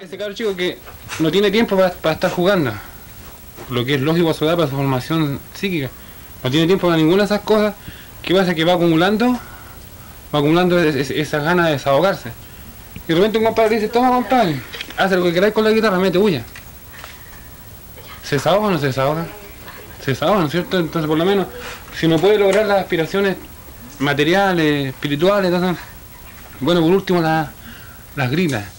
Ese cabro chico que no tiene tiempo para estar jugando, lo que es lógico a su edad para su formación psíquica, no tiene tiempo para ninguna de esas cosas, ¿qué pasa? Que va acumulando, va acumulando esas ganas de desahogarse. Y de repente un compadre dice, toma compadre, haz lo que queráis con la guitarra, mete huya. ¿Se desahoga o no se desahoga? Se desahoga, ¿no es cierto? Entonces por lo menos, si no puede lograr las aspiraciones materiales, espirituales, bueno, por último las gritas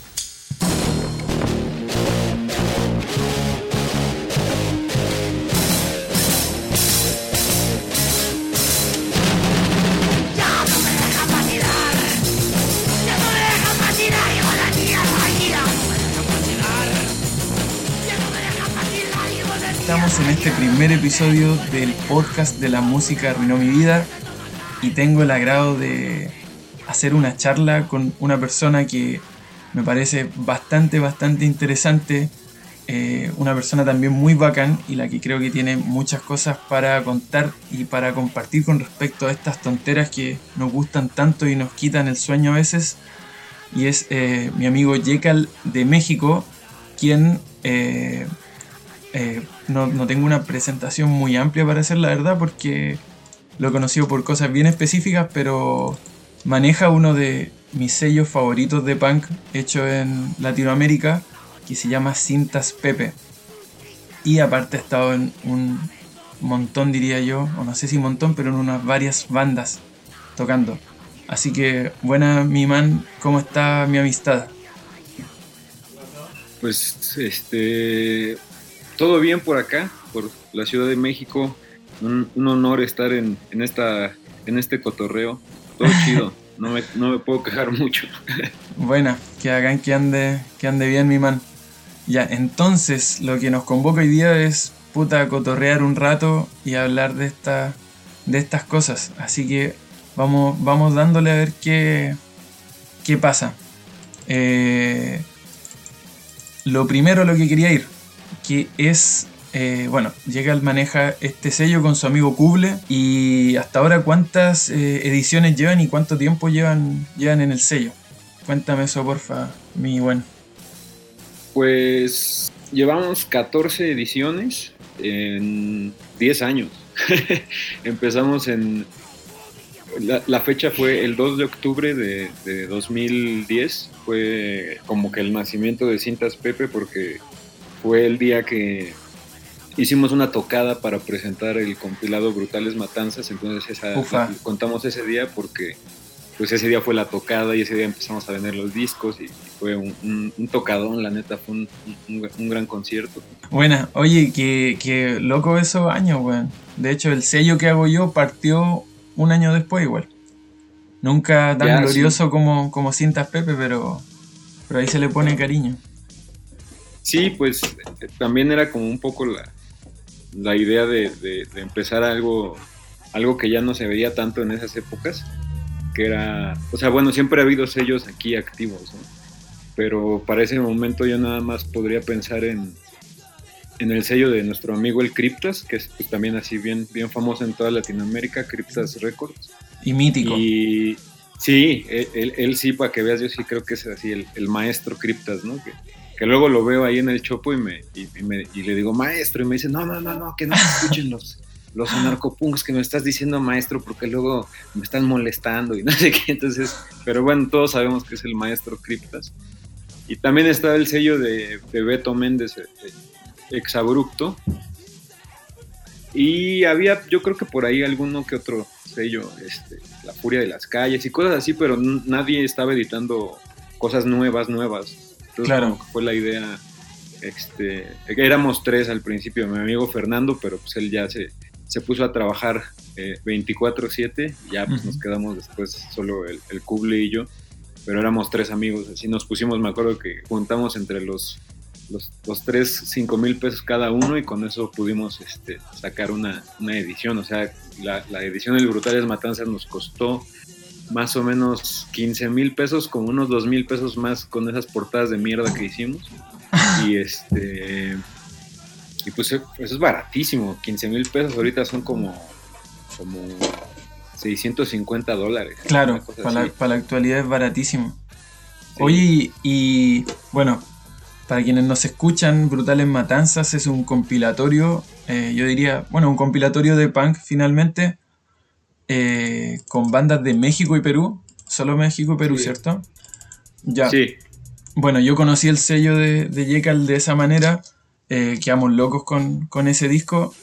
Estamos en este primer episodio del podcast de la música arruinó mi vida y tengo el agrado de hacer una charla con una persona que me parece bastante, bastante interesante, eh, una persona también muy bacán y la que creo que tiene muchas cosas para contar y para compartir con respecto a estas tonteras que nos gustan tanto y nos quitan el sueño a veces. Y es eh, mi amigo Yekal de México, quien eh, eh, no, tengo una presentación muy amplia para hacer la verdad porque lo he conocido por cosas bien específicas, pero maneja uno de mis sellos favoritos de punk hecho en Latinoamérica que se llama Cintas Pepe. Y aparte ha estado en un montón, diría yo, o no sé si montón, pero en unas varias bandas tocando. Así que, buena mi man, ¿cómo está mi amistad? Pues, este, todo bien por acá, por la Ciudad de México. Un, honor estar en, esta, en este cotorreo. Todo chido. No me, no me puedo quejar mucho. Buena, que hagan que ande, que ande bien mi man. Ya, entonces lo que nos convoca hoy día es puta cotorrear un rato y hablar de esta, de estas cosas. Así que vamos, vamos dándole a ver qué, qué pasa. Eh, lo primero lo que quería ir, que es, eh, bueno, llega al maneja este sello con su amigo Kuble y hasta ahora cuántas eh, ediciones llevan y cuánto tiempo llevan, llevan en el sello. Cuéntame eso, porfa, mi buen. Pues llevamos 14 ediciones en 10 años. Empezamos en... La, fecha fue el 2 de octubre de, de 2010. Fue como que el nacimiento de Cintas Pepe porque fue el día que hicimos una tocada para presentar el compilado Brutales Matanzas, entonces esa, contamos ese día porque pues ese día fue la tocada y ese día empezamos a vender los discos y, fue un, tocadón, la neta, fue un, gran concierto. Buena, oye, que, loco esos años, weón. De hecho, el sello que hago yo partió un año después igual. Nunca tan glorioso como, como Cintas Pepe, pero, pero ahí se le pone cariño. Sí, pues también era como un poco la, la idea de, empezar algo, algo que ya no se veía tanto en esas épocas, que era, o sea, bueno, siempre ha habido sellos aquí activos, pero para ese momento yo nada más podría pensar en, en el sello de nuestro amigo el Cryptas, que es pues, también así bien, bien famoso en toda Latinoamérica, Cryptas Records. Y mítico. Y sí, él, sí, para que veas, yo sí creo que es así el, el maestro Cryptas, ¿no? Que, que luego lo veo ahí en el chopo y, me, y, le digo, maestro, y me dice, no, no, no, no, que no escuchen los, los narcopunks que me estás diciendo, maestro, porque luego me están molestando y no sé qué. Entonces, pero bueno, todos sabemos que es el maestro Criptas. Y también está el sello de, Beto Méndez, eh, eh, Exabrupto. Y había, yo creo que por ahí alguno que otro sello, este, La Furia de las Calles y cosas así, pero nadie estaba editando cosas nuevas, nuevas claro. fue la idea. Este, éramos tres al principio, mi amigo Fernando, pero pues él ya se, se puso a trabajar 24/7 eh, y ya pues nos quedamos después solo el, el Kuble y yo, pero éramos tres amigos, así nos pusimos, me acuerdo que juntamos entre los, los, los tres 5 mil pesos cada uno y con eso pudimos este, sacar una, una edición, o sea, la, la edición del Brutales Matanzas nos costó más o menos 15 mil pesos, como unos 2 mil pesos más con esas portadas de mierda que hicimos. Y este. Y pues eso es baratísimo, 15 mil pesos ahorita son como, como 650 dólares. Claro, para la, actualidad es baratísimo. Oye, y, bueno, para quienes nos escuchan, Brutales Matanzas es un compilatorio, eh, yo diría, bueno, un compilatorio de punk finalmente, eh, con bandas de México y Perú, solo México y Perú, ¿cierto? Ya. Sí. Bueno, yo conocí el sello de, de Jekyll de esa manera, eh, quedamos locos con, con, ese disco.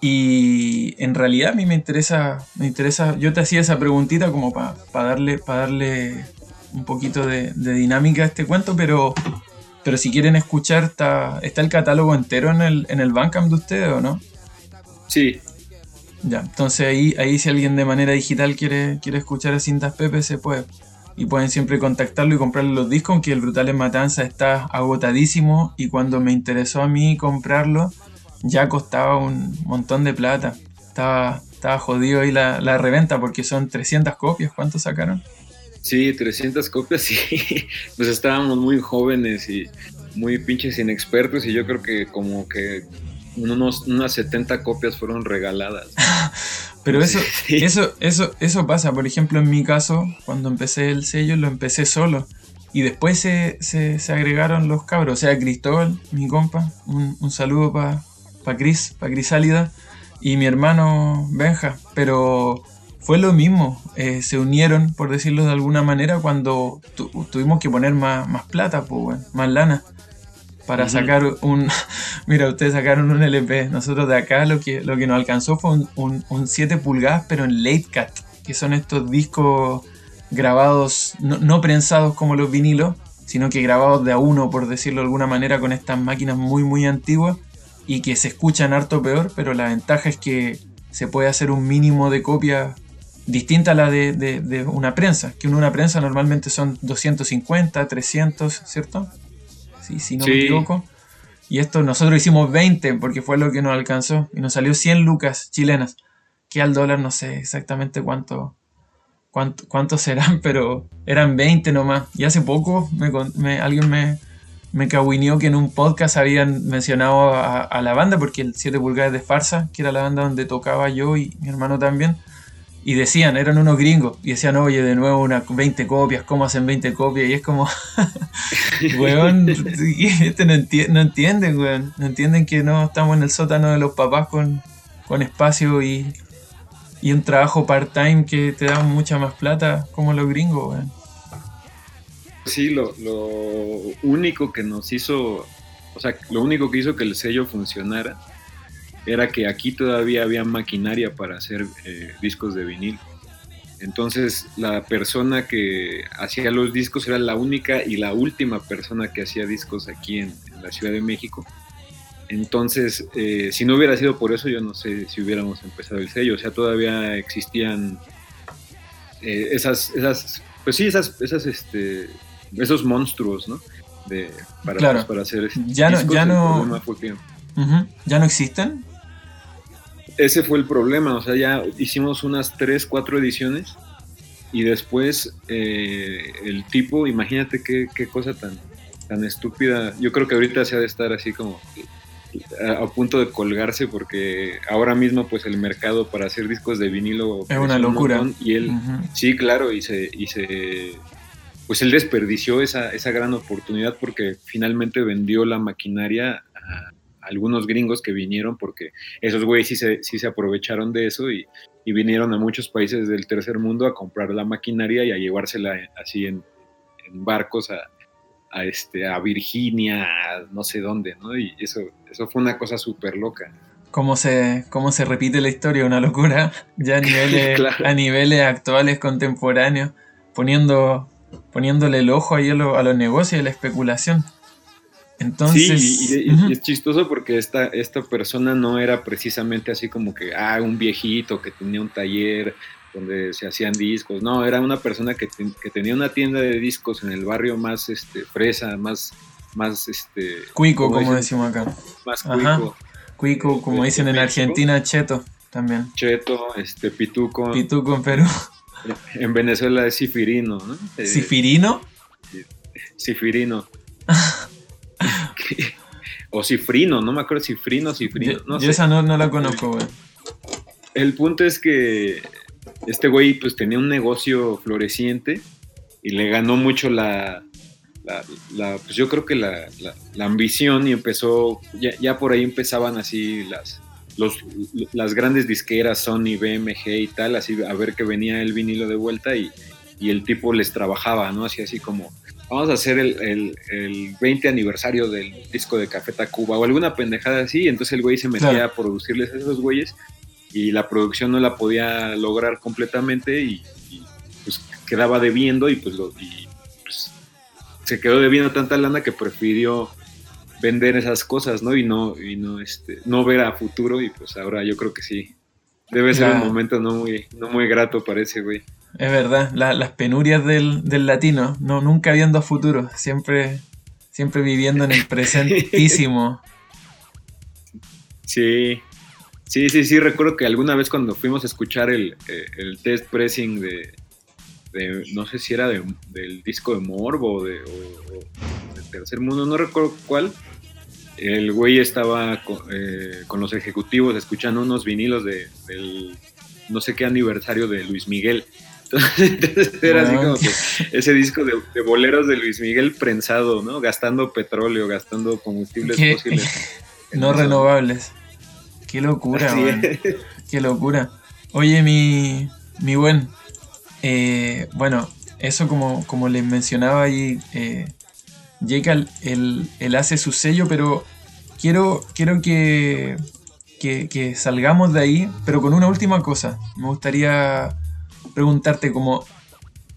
Y en realidad a mí me interesa, me interesa, yo te hacía esa preguntita como para darle, darle un poquito de, dinámica a este cuento, pero, pero si quieren escuchar, está, está el catálogo entero en el, en el Bandcamp de ustedes o no? Sí. Ya, entonces ahí, ahí si alguien de manera digital quiere, quiere escuchar a Cintas Pepe, se puede y pueden siempre contactarlo y comprarle los discos, aunque el Brutal en Matanza está agotadísimo y cuando me interesó a mí comprarlo ya costaba un montón de plata. Estaba, estaba jodido ahí la, la reventa porque son 300 copias. ¿Cuántos sacaron? Sí, 300 copias, sí. Pues estábamos muy jóvenes y muy pinches inexpertos y yo creo que como que unos, unas 70 copias fueron regaladas. Pero eso, eso, eso, eso pasa, por ejemplo, en mi caso, cuando empecé el sello, lo empecé solo. Y después se, agregaron los cabros, o sea, Cristóbal, mi compa, un, saludo para pa Cris, para Crisálida, y mi hermano Benja. Pero fue lo mismo, eh, se unieron, por decirlo de alguna manera, cuando tuvimos que poner más, más plata, pues, más lana para sacar un... Mira, ustedes sacaron un LP. Nosotros de acá lo que, lo que nos alcanzó fue un, un, 7 pulgadas, pero en late cut, que son estos discos grabados, no, prensados como los vinilos, sino que grabados de a uno, por decirlo de alguna manera, con estas máquinas muy, muy antiguas y que se escuchan harto peor, pero la ventaja es que se puede hacer un mínimo de copia distinta a la de, de una prensa, que una prensa normalmente son 250, 300, ¿cierto? Si no me equivoco. Y esto nosotros hicimos 20 porque fue lo que nos alcanzó. Y nos salió 100 lucas chilenas. Que al dólar no sé exactamente cuánto, cuánto, serán, pero eran 20 nomás. Y hace poco me, alguien me, me que en un podcast habían mencionado a, a, la banda, porque el 7 pulgadas de Farsa, que era la banda donde tocaba yo y mi hermano también, y decían, eran unos gringos, y decían, oye, de nuevo unas 20 copias, ¿cómo hacen 20 copias? Y es como, weón, este no, entienden, weón, no entienden que no estamos en el sótano de los papás con, con espacio y, y un trabajo part-time que te da mucha más plata como los gringos, weón. Sí, lo, lo único que nos hizo, o sea, lo único que hizo que el sello funcionara era que aquí todavía había maquinaria para hacer eh, discos de vinil. Entonces la persona que hacía los discos era la única y la última persona que hacía discos aquí en, la Ciudad de México. Entonces, eh, si no hubiera sido por eso, yo no sé si hubiéramos empezado el sello. O sea, todavía existían eh, esas, esas, pues sí, esas, esas, este, esos monstruos, ¿no? De, para, claro. para hacer ya no, ya no, ya no existen ese fue el problema, o sea, ya hicimos unas 3, 4 ediciones y después eh, el tipo, imagínate qué, cosa tan, tan estúpida, yo creo que ahorita se ha de estar así como a, punto de colgarse porque ahora mismo pues el mercado para hacer discos de vinilo es una locura. y él sí claro y se y se pues él desperdició esa, esa gran oportunidad porque finalmente vendió la maquinaria algunos gringos que vinieron porque esos güeyes sí se, sí se aprovecharon de eso y, vinieron a muchos países del tercer mundo a comprar la maquinaria y a llevársela así en, barcos a, este, a Virginia, no sé dónde, ¿no? Y eso, eso fue una cosa súper loca. Cómo se, cómo se repite la historia, una locura, ya a niveles, a niveles actuales, contemporáneos, poniendo, poniéndole el ojo ahí a, a los negocios y a la especulación. Entonces, sí, y, es chistoso porque esta, esta persona no era precisamente así como que, ah, un viejito que tenía un taller donde se hacían discos, no, era una persona que, tenía una tienda de discos en el barrio más este, fresa, más, más este... Cuico, como decimos acá. Más cuico. Cuico, como dicen en Argentina, cheto también. Cheto, este, pituco. Pituco en Perú. En Venezuela es cifirino, ¿no? ¿Cifirino? Cifirino. o Cifrino, no me acuerdo Cifrino o Cifrino. No yo esa no, la conozco, güey. El punto es que este güey pues tenía un negocio floreciente y le ganó mucho la, la, pues yo creo que la, ambición y empezó, ya, ya, por ahí empezaban así las, los, las grandes disqueras Sony, BMG y tal, así a ver que venía el vinilo de vuelta y, y el tipo les trabajaba, ¿no? Así así como, vamos a hacer el, el, 20 aniversario del disco de Café Tacuba o alguna pendejada así, entonces el güey se metía a producirles a esos güeyes y la producción no la podía lograr completamente y, pues quedaba debiendo y pues, lo, y, pues se quedó debiendo tanta lana que prefirió vender esas cosas, ¿no? Y no, y no, este, no ver a futuro y pues ahora yo creo que sí. Debe ser un momento no muy, no muy grato, parece, güey. Es verdad, las penurias del, latino, no, nunca viendo a futuro, siempre, siempre viviendo en el presentísimo. Sí, sí, sí, sí, recuerdo que alguna vez cuando fuimos a escuchar el, eh, test pressing de, no sé si era del disco de Morbo o de, Tercer Mundo, no recuerdo cuál, el güey estaba eh, con, los ejecutivos escuchando unos vinilos de, del no sé qué aniversario de Luis Miguel. Entonces era así como que ese disco de, boleros de Luis Miguel prensado, ¿no? Gastando petróleo, gastando combustibles fósiles. no renovables. Qué locura, Qué locura. Oye, mi, mi buen. Eh, bueno, eso como, como les mencionaba ahí, eh, Jake él, hace su sello, pero quiero, quiero que, que, que salgamos de ahí, pero con una última cosa. Me gustaría preguntarte como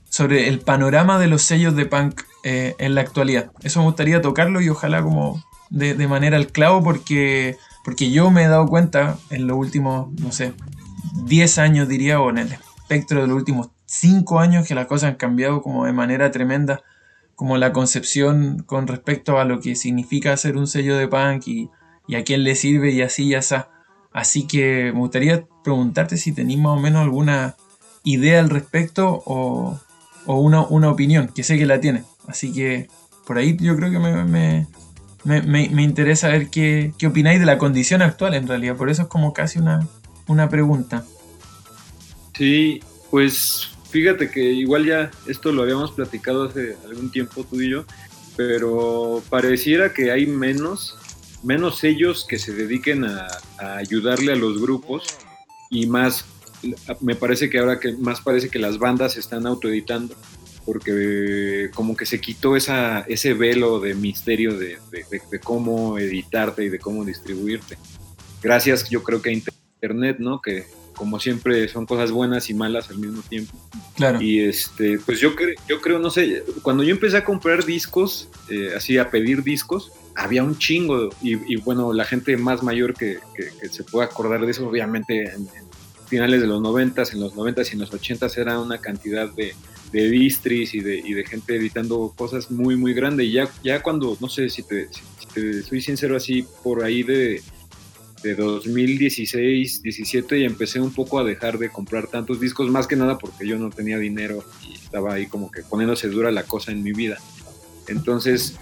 sobre el panorama de los sellos de punk eh, en la actualidad. Eso me gustaría tocarlo y ojalá como de, manera al clavo porque, porque yo me he dado cuenta en los últimos, no sé, 10 años diría, o en el espectro de los últimos 5 años que las cosas han cambiado como de manera tremenda, como la concepción con respecto a lo que significa hacer un sello de punk y, y a quién le sirve y así y así. Así que me gustaría preguntarte si tenéis más o menos alguna idea al respecto o, una, opinión, que sé que la tiene. Así que por ahí yo creo que me, me, interesa ver qué, opináis de la condición actual en realidad. Por eso es como casi una, una pregunta. Sí, pues fíjate que igual ya esto lo habíamos platicado hace algún tiempo tú y yo, pero pareciera que hay menos, menos ellos que se dediquen a, a ayudarle a los grupos y más me parece que ahora que más parece que las bandas se están autoeditando porque como que se quitó esa, ese velo de misterio de, cómo editarte y de cómo distribuirte. Gracias yo creo que a Internet, ¿no? Que como siempre son cosas buenas y malas al mismo tiempo. Claro. Y este, pues yo, yo creo, no sé, cuando yo empecé a comprar discos, eh, así a pedir discos, había un chingo. Y, bueno, la gente más mayor que, se puede acordar de eso, obviamente en finales de los 90, en los 90 y en los 80 era una cantidad de, distris y de, y de, gente editando cosas muy, muy grande. Y ya, ya cuando, no sé si te, soy sincero, así por ahí de, de 2016, 17 y empecé un poco a dejar de comprar tantos discos, más que nada porque yo no tenía dinero y estaba ahí como que poniéndose dura la cosa en mi vida. Entonces,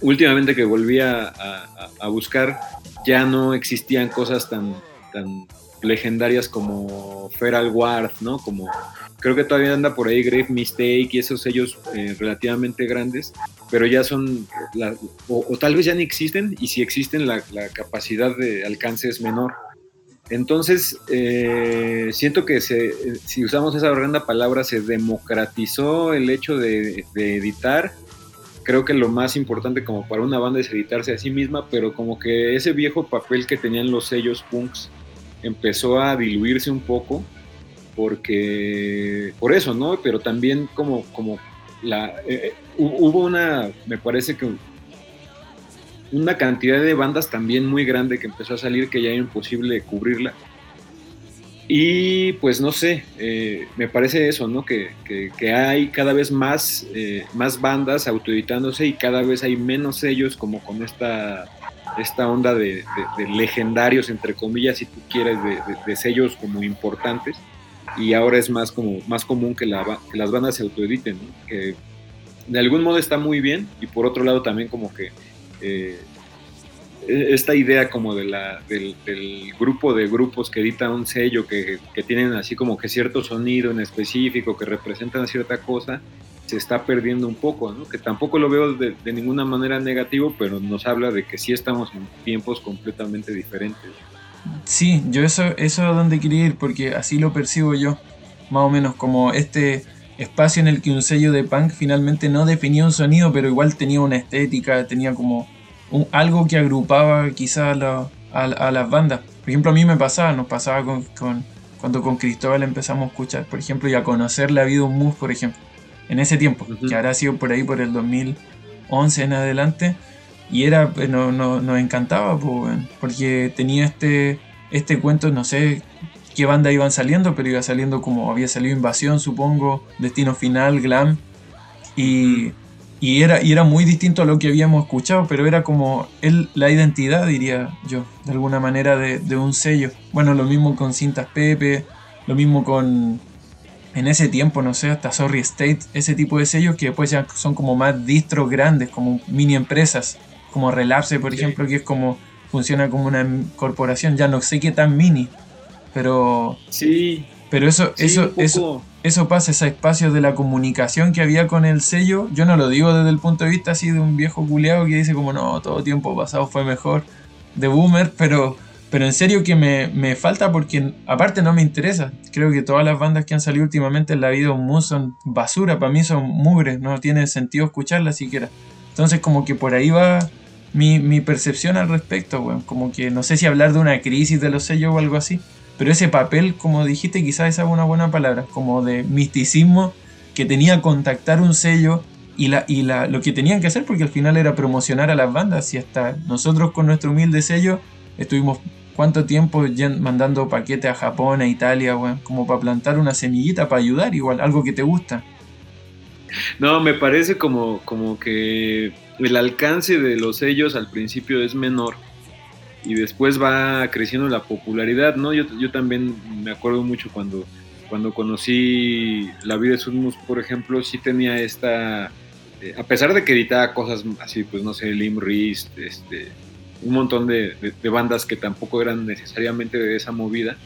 últimamente que volví a, a, a buscar, ya no existían cosas tan, tan legendarias como Feral Ward, ¿no? Como creo que todavía anda por ahí Grave Mistake y esos sellos eh, relativamente grandes, pero ya son, o, tal vez ya ni existen, y si existen la, capacidad de alcance es menor. Entonces, eh, siento que se, si usamos esa horrenda palabra, se democratizó el hecho de, de editar. Creo que lo más importante como para una banda es editarse a sí misma, pero como que ese viejo papel que tenían los sellos punks empezó a diluirse un poco porque por eso, ¿no? Pero también como, como la eh, eh, hubo una, me parece que una cantidad de bandas también muy grande que empezó a salir que ya era imposible cubrirla. Y pues no sé, eh, me parece eso, ¿no? Que, que, hay cada vez más, más bandas autoeditándose y cada vez hay menos sellos como con esta esta onda de, legendarios, entre comillas, si tú quieres, de, sellos como importantes. Y ahora es más, como, más común que, la, las bandas se autoediten, que de algún modo está muy bien y por otro lado también como que eh, esta idea como de la, del, grupo de grupos que edita un sello, que, que, tienen así como que cierto sonido en específico, que representan cierta cosa, se está perdiendo un poco, ¿no? que tampoco lo veo de, ninguna manera negativo, pero nos habla de que sí estamos en tiempos completamente diferentes. Sí, yo eso, eso es donde quería ir, porque así lo percibo yo, más o menos como este espacio en el que un sello de punk finalmente no definía un sonido, pero igual tenía una estética, tenía como algo que agrupaba quizás a, las bandas. Por ejemplo, a mí me pasaba, nos pasaba con, cuando con Cristóbal empezamos a escuchar, por ejemplo, y a conocer la vida un mus, por ejemplo, en ese tiempo, que habrá sido por ahí por el 2011 en adelante, y era, eh, no, nos encantaba, porque tenía este, este cuento, no sé qué banda iban saliendo, pero iba saliendo como había salido Invasión, supongo, Destino Final, Glam, y y era, y era muy distinto a lo que habíamos escuchado, pero era como él, la identidad, diría yo, de alguna manera, de, un sello. Bueno, lo mismo con Cintas Pepe, lo mismo con, en ese tiempo, no sé, hasta Sorry State, ese tipo de sellos que después ya son como más distros grandes, como mini empresas, como Relapse, por ejemplo, que es como, funciona como una corporación, ya no sé qué tan mini, pero... Sí. Pero eso, eso, eso, eso pasa, ese espacio de la comunicación que había con el sello, yo no lo digo desde el punto de vista así de un viejo culeado que dice como no, todo tiempo pasado fue mejor, de boomer, pero, pero en serio que me, falta porque aparte no me interesa. Creo que todas las bandas que han salido últimamente en la vida son basura, para mí son mugres, no tiene sentido escucharlas siquiera. Entonces como que por ahí va mi, percepción al respecto, como que no sé si hablar de una crisis de los sellos o algo así. Pero ese papel, como dijiste, quizás es una buena palabra, como de misticismo que tenía contactar un sello y, la, y la, lo que tenían que hacer, porque al final era promocionar a las bandas y hasta nosotros con nuestro humilde sello estuvimos cuánto tiempo mandando paquetes a Japón, a Italia, como para plantar una semillita, para ayudar igual, algo que te gusta. No, me parece como, como que el alcance de los sellos al principio es menor y después va creciendo la popularidad, ¿no? Yo, yo también me acuerdo mucho cuando, cuando conocí La vida de Sudmus, por ejemplo, sí tenía esta, eh, a pesar de que editaba cosas así, pues no sé, Lim Rist, este, un montón de, bandas que tampoco eran necesariamente de esa movida,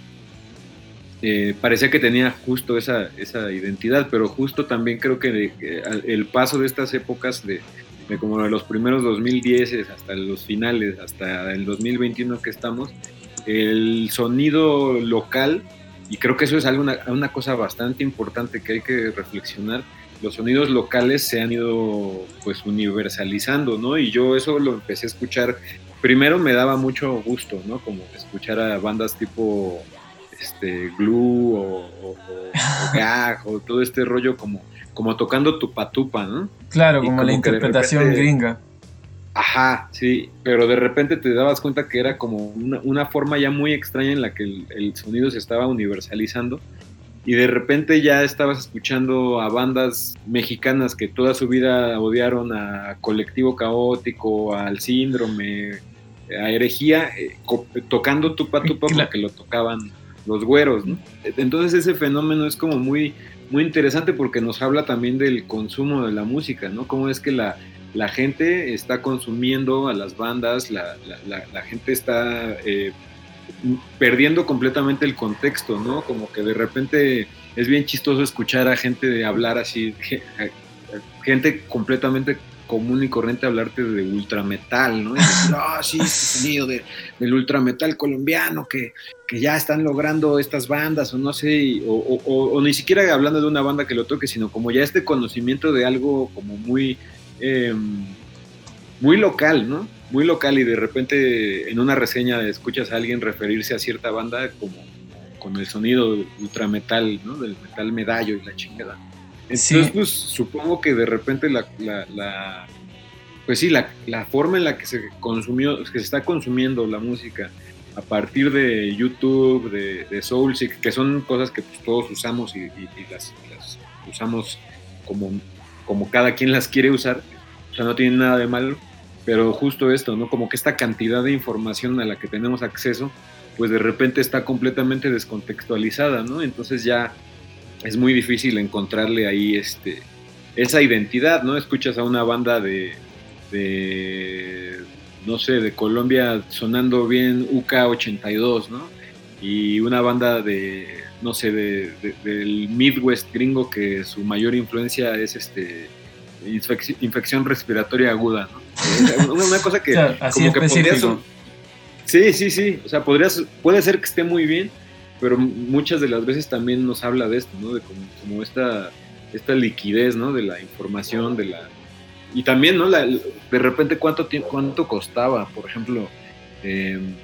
eh, parecía que tenía justo esa, esa identidad, pero justo también creo que el paso de estas épocas de, de como de los primeros 2010 hasta los finales, hasta el 2021 que estamos, el sonido local, y creo que eso es algo, una, cosa bastante importante que hay que reflexionar, los sonidos locales se han ido pues universalizando, ¿no? Y yo eso lo empecé a escuchar, primero me daba mucho gusto, ¿no? Como escuchar a bandas tipo este, Glue o, o, o Gag o todo este rollo como como tocando tupa tupa, ¿no? Claro, como, la interpretación gringa. Ajá, sí, pero de repente te dabas cuenta que era como una, forma ya muy extraña en la que el, sonido se estaba universalizando y de repente ya estabas escuchando a bandas mexicanas que toda su vida odiaron a Colectivo Caótico, al Síndrome, a Herejía, eh, tocando tupa tupa porque lo tocaban los güeros, ¿no? Entonces ese fenómeno es como muy muy interesante porque nos habla también del consumo de la música, ¿no? Cómo es que la, la gente está consumiendo a las bandas, la, la, gente está eh, perdiendo completamente el contexto, ¿no? Como que de repente es bien chistoso escuchar a gente de hablar así, gente completamente común y corriente hablarte de ultrametal, ¿no? Ah, sí, este sonido de, del ultrametal colombiano que, que, ya están logrando estas bandas, o no sé, o, ni siquiera hablando de una banda que lo toque, sino como ya este conocimiento de algo como muy, em, muy local, ¿no? Muy local y de repente en una reseña escuchas a alguien referirse a cierta banda como con el sonido ultrametal, ¿no? Del metal medallo y la chingada. Entonces, pues supongo que de repente la, pues sí, la, la, forma en la que se consumió, que se está consumiendo la música a partir de YouTube, de, de Soulseek, que son cosas que pues, todos usamos y, las, usamos como, como cada quien las quiere usar, o sea, no tiene nada de malo, pero justo esto, ¿no? Como que esta cantidad de información a la que tenemos acceso, pues de repente está completamente descontextualizada, ¿no? Entonces ya es muy difícil encontrarle ahí este, esa identidad, ¿no? Escuchas a una banda de, no sé, de Colombia sonando bien UK82, ¿no? Y una banda de, no sé, de, del Midwest gringo que su mayor influencia es este infección respiratoria aguda, ¿no? Una, cosa que como que podrías, Sí, sí, sí, o sea, podrías, puede ser que esté muy bien, pero muchas de las veces también nos habla de esto, ¿no? De como, esta, esta liquidez, ¿no? De la información, de la... Y también, ¿no? La, de repente, ¿cuánto, cuánto costaba, por ejemplo, em,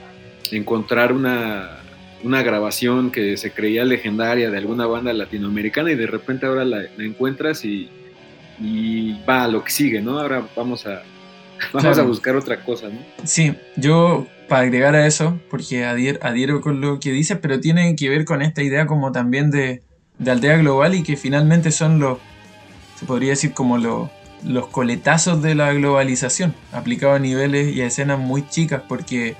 encontrar una, una grabación que se creía legendaria de alguna banda latinoamericana y de repente ahora la, encuentras y, va a lo que sigue, ¿no? Ahora vamos a, vamos a buscar otra cosa, ¿no? Sí, yo para agregar a eso, porque adhiero, con lo que dices, pero tiene que ver con esta idea como también de, de aldea global y que finalmente son los, se podría decir como los, los coletazos de la globalización, aplicado a niveles y a escenas muy chicas, porque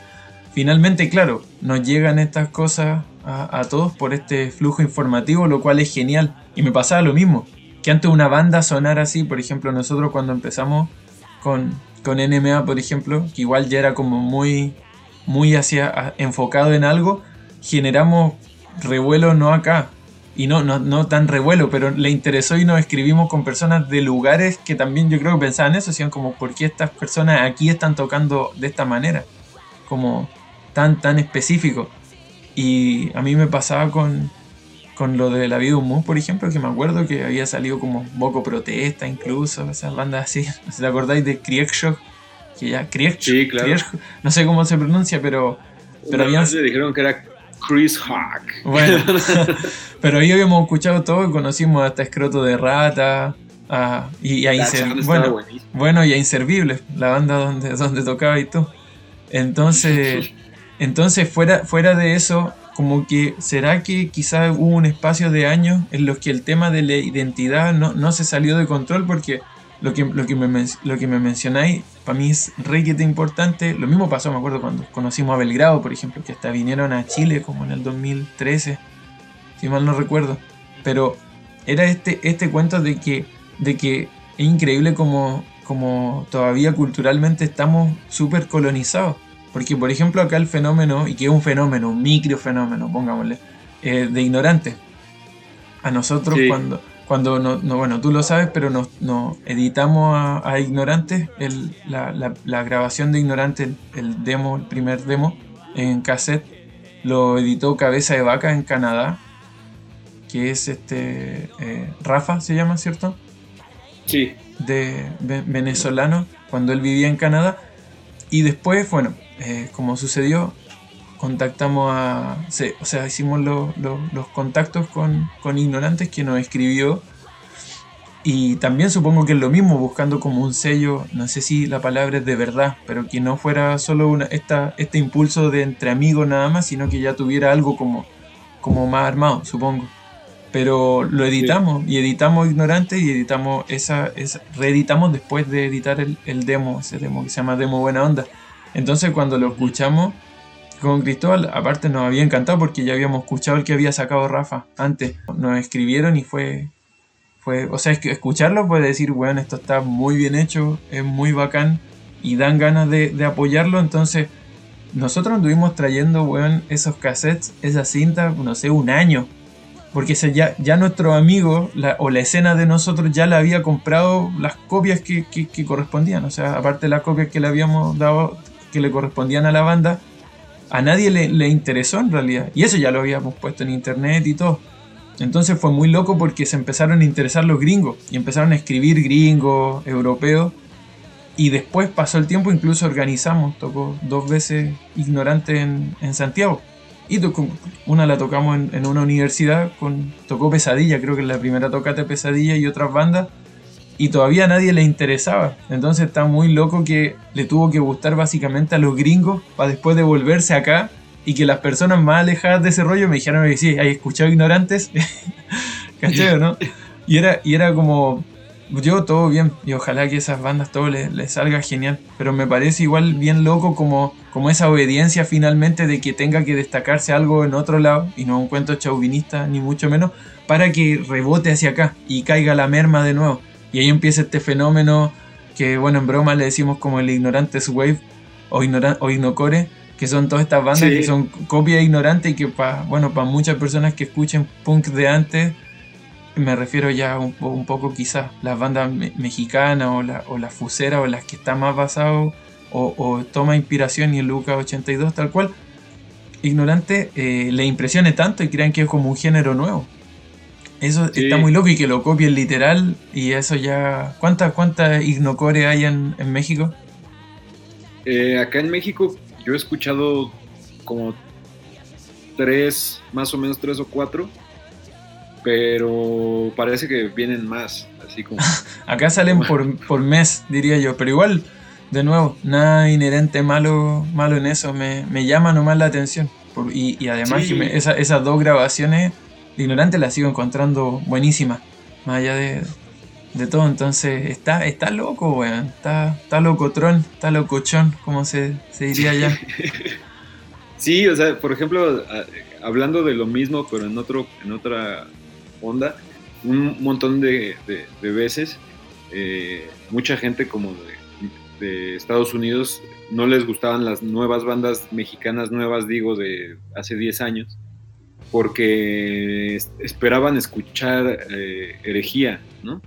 finalmente, claro, nos llegan estas cosas a, todos por este flujo informativo, lo cual es genial. Y me pasaba lo mismo, que antes una banda sonara así, por ejemplo, nosotros cuando empezamos con, con NMA, por ejemplo, que igual ya era como muy muy hacia, enfocado en algo, generamos revuelo no acá, y no, no, no, tan revuelo, pero le interesó y nos escribimos con personas de lugares que también yo creo que pensaban eso, decían como, ¿por qué estas personas aquí están tocando de esta manera? Como tan, tan específico. Y a mí me pasaba con, con lo de La Vida Humus, por ejemplo, que me acuerdo que había salido como Boco Protesta incluso, esas bandas así, ¿se acordáis de Kriegshot? que ya sí, claro. no sé cómo se pronuncia, pero, pero habían... dijeron que era Chris Hawk. Bueno, pero ahí habíamos escuchado todo, conocimos hasta Escroto de Rata, y, a bueno, bueno, y a Inservible, la banda donde, donde tocaba y todo. Entonces, entonces fuera, fuera de eso, como que será que quizás hubo un espacio de años en los que el tema de la identidad no, no se salió de control porque lo que, lo que, me, lo que me mencionáis, para mí es re importante. Lo mismo pasó, me acuerdo, cuando conocimos a Belgrado, por ejemplo, que hasta vinieron a Chile como en el 2013, si mal no recuerdo. Pero era este, este cuento de que, de que es increíble como, como todavía culturalmente estamos súper colonizados. Porque, por ejemplo, acá el fenómeno, y que es un fenómeno, un microfenómeno, pongámosle, eh, de ignorantes. A nosotros cuando cuando no, bueno, tú lo sabes, pero nos, editamos a, Ignorantes, la, grabación de Ignorantes, el, demo, el primer demo en cassette, lo editó Cabeza de Vaca en Canadá, que es este eh, Rafa se llama, ¿cierto? Sí. De, venezolano, cuando él vivía en Canadá. Y después, bueno, eh, como sucedió, contactamos a. o sea, hicimos los contactos con, con Ignorantes que nos escribió. Y también supongo que es lo mismo, buscando como un sello, no sé si la palabra es de verdad, pero que no fuera solo una, esta, este impulso de entre amigos nada más, sino que ya tuviera algo como, como más armado, supongo. Pero lo editamos y editamos Ignorantes y editamos esa, esa, reeditamos después de editar el, el demo, ese demo que se llama Demo Buena Onda. Entonces cuando lo escuchamos con Cristóbal, aparte nos había encantado porque ya habíamos escuchado el que había sacado Rafa antes. Nos escribieron y fue. fue o sea, es que escucharlo puede decir, bueno, esto está muy bien hecho, es muy bacán y dan ganas de, apoyarlo. Entonces, nosotros estuvimos trayendo, weón, esos cassettes, esa cinta, no sé, un año. Porque ya, ya nuestro amigo o la escena de nosotros ya le había comprado las copias que, que correspondían. O sea, aparte de las copias que le habíamos dado, que le correspondían a la banda, a nadie le, interesó en realidad. Y eso ya lo habíamos puesto en internet y todo. Entonces fue muy loco porque se empezaron a interesar los gringos y empezaron a escribir gringos, europeos. Y después pasó el tiempo, incluso organizamos, tocó dos veces Ignorante en, Santiago. Y una la tocamos en, en, una universidad, con, tocó Pesadilla, creo que la primera tocata Pesadilla y otras bandas y todavía a nadie le interesaba. Entonces está muy loco que le tuvo que gustar básicamente a los gringos para después de volverse acá y que las personas más alejadas de ese rollo me dijeron que sí, hay escuchado ignorantes. ¿Cachai no? Y era, y era como, yo todo bien, y ojalá que esas bandas todo les, salga genial, pero me parece igual bien loco como, como esa obediencia finalmente de que tenga que destacarse algo en otro lado, y no un cuento chauvinista ni mucho menos, para que rebote hacia acá y caiga la merma de nuevo. Y ahí empieza este fenómeno que, bueno, en broma le decimos como el ignorantes wave o, o ignocore, que son todas estas bandas que son copias ignorantes y que para bueno, para muchas personas que escuchen punk de antes, me refiero ya un, un poco quizás las bandas mexicanas o, la, o las fuseras o las que están más basados o, toma inspiración y Lucas 82 tal cual, ignorante eh, le impresione tanto y crean que es como un género nuevo. Eso está muy loco y que lo copien literal y eso ya... ¿Cuántas cuántas ignocore hay en, en México? Eh, acá en México yo he escuchado como tres, más o menos tres o cuatro, pero parece que vienen más, así como... Acá salen por, por, mes, diría yo, pero igual, de nuevo, nada inherente malo, malo en eso, me, me llama nomás la atención. y, y, además esas dos grabaciones, Ignorante las sigo encontrando buenísimas, más allá de, de todo. Entonces, está, está loco, weón. Está, está locotrón, está locochón, como se, se diría ya. Sí, o sea, por ejemplo, hablando de lo mismo, pero en, otro, en otra onda, un montón de, de, veces, eh, mucha gente como de, de, Estados Unidos no les gustaban las nuevas bandas mexicanas, nuevas digo, de hace 10 años, porque esperaban escuchar eh, herejía, ¿no?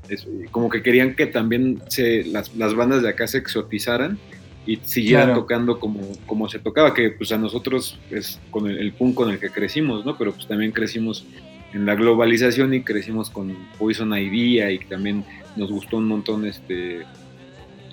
como que querían que también se, las, las, bandas de acá se exotizaran y siguieran tocando como, como se tocaba, que pues a nosotros es con el, el, punk con el que crecimos, ¿no? Pero pues también crecimos en la globalización y crecimos con Poison Idea y también nos gustó un montón este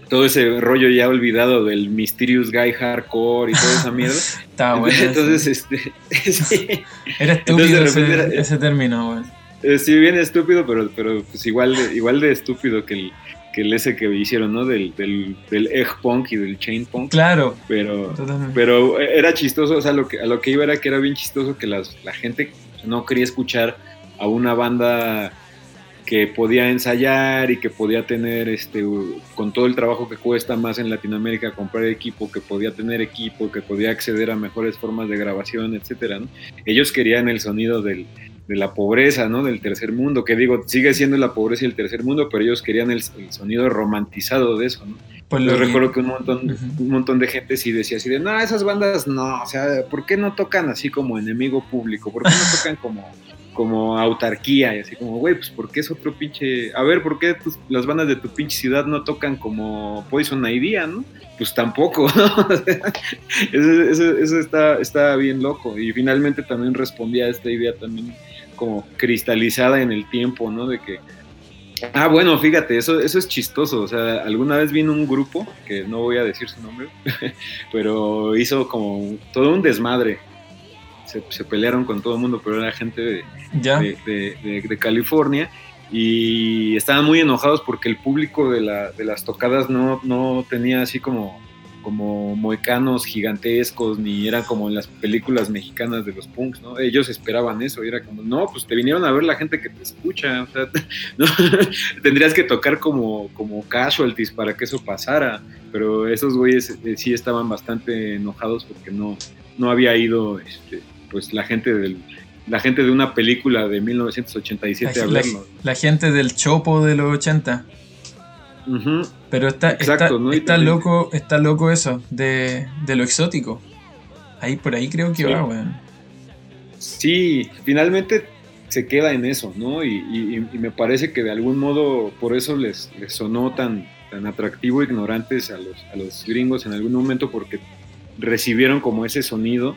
todo ese rollo ya olvidado del Mysterious Guy Hardcore y toda esa mierda. Está bueno. Entonces, este. Era estúpido ese, término, güey. Eh, sí, bien estúpido, pero, pero pues igual, de, igual de estúpido que el, que el ese que hicieron, ¿no? Del, del, del egg punk y del chain punk. Claro. Pero, pero era chistoso, o sea, lo que, a lo que iba era que era bien chistoso que las, la gente no quería escuchar a una banda que podía ensayar y que podía tener, este, con todo el trabajo que cuesta más en Latinoamérica comprar equipo, que podía tener equipo, que podía acceder a mejores formas de grabación, etcétera, Ellos querían el sonido del, de la pobreza, ¿no? Del tercer mundo, que digo, sigue siendo la pobreza y el tercer mundo, pero ellos querían el, sonido romantizado de eso, ¿no? Pues Yo recuerdo que un montón, un montón de gente sí decía así de, no, esas bandas no, o sea, ¿por qué no tocan así como enemigo público? ¿Por qué no tocan como como autarquía y así como, güey, pues porque es otro pinche... A ver, ¿por qué las bandas de tu pinche ciudad no tocan como Poison Idea, no? Pues tampoco, eso, eso, está, está bien loco. Y finalmente también respondía a esta idea también como cristalizada en el tiempo, ¿no? De que... Ah, bueno, fíjate, eso, eso es chistoso. O sea, alguna vez vino un grupo, que no voy a decir su nombre, pero hizo como todo un desmadre se, pelearon con todo el mundo, pero era gente de, de, California y estaban muy enojados porque el público de, la, de las tocadas no, no tenía así como, como moicanos gigantescos, ni eran como en las películas mexicanas de los punks, ¿no? Ellos esperaban eso, y era como, no, pues te vinieron a ver la gente que te escucha, o sea, ¿no? tendrías que tocar como, como casualties para que eso pasara, pero esos güeyes eh, sí estaban bastante enojados porque no, no había ido este, pues la gente del la gente de una película de 1987 la, La, gente del chopo de los 80. Pero está, está, está loco, está loco eso, de, lo exótico. Ahí por ahí creo que va, weón. Sí, finalmente se queda en eso, ¿no? Y, me parece que de algún modo por eso les, les sonó tan, tan atractivo ignorantes a los, a los gringos en algún momento porque recibieron como ese sonido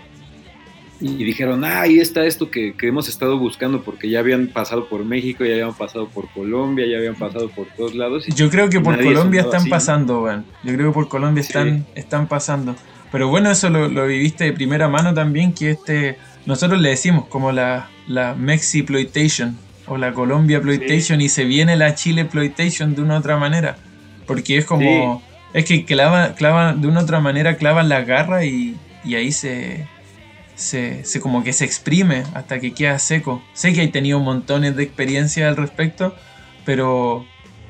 y dijeron, ah, ahí está esto que, hemos estado buscando, porque ya habían pasado por México, ya habían pasado por Colombia, ya habían pasado por todos lados. Yo creo que por Colombia están pasando, Yo creo que por Colombia están, están pasando. Pero bueno, eso lo, viviste de primera mano también, que este, nosotros le decimos como la, la Mexiploitation o la Colombia Ploitation y se viene la Chile Ploitation de una otra manera. Porque es como, es que clava, clava, de una otra manera clavan la garra y, y ahí se, se, como que se exprime hasta que queda seco. Sé que he tenido montones de experiencia al respecto, pero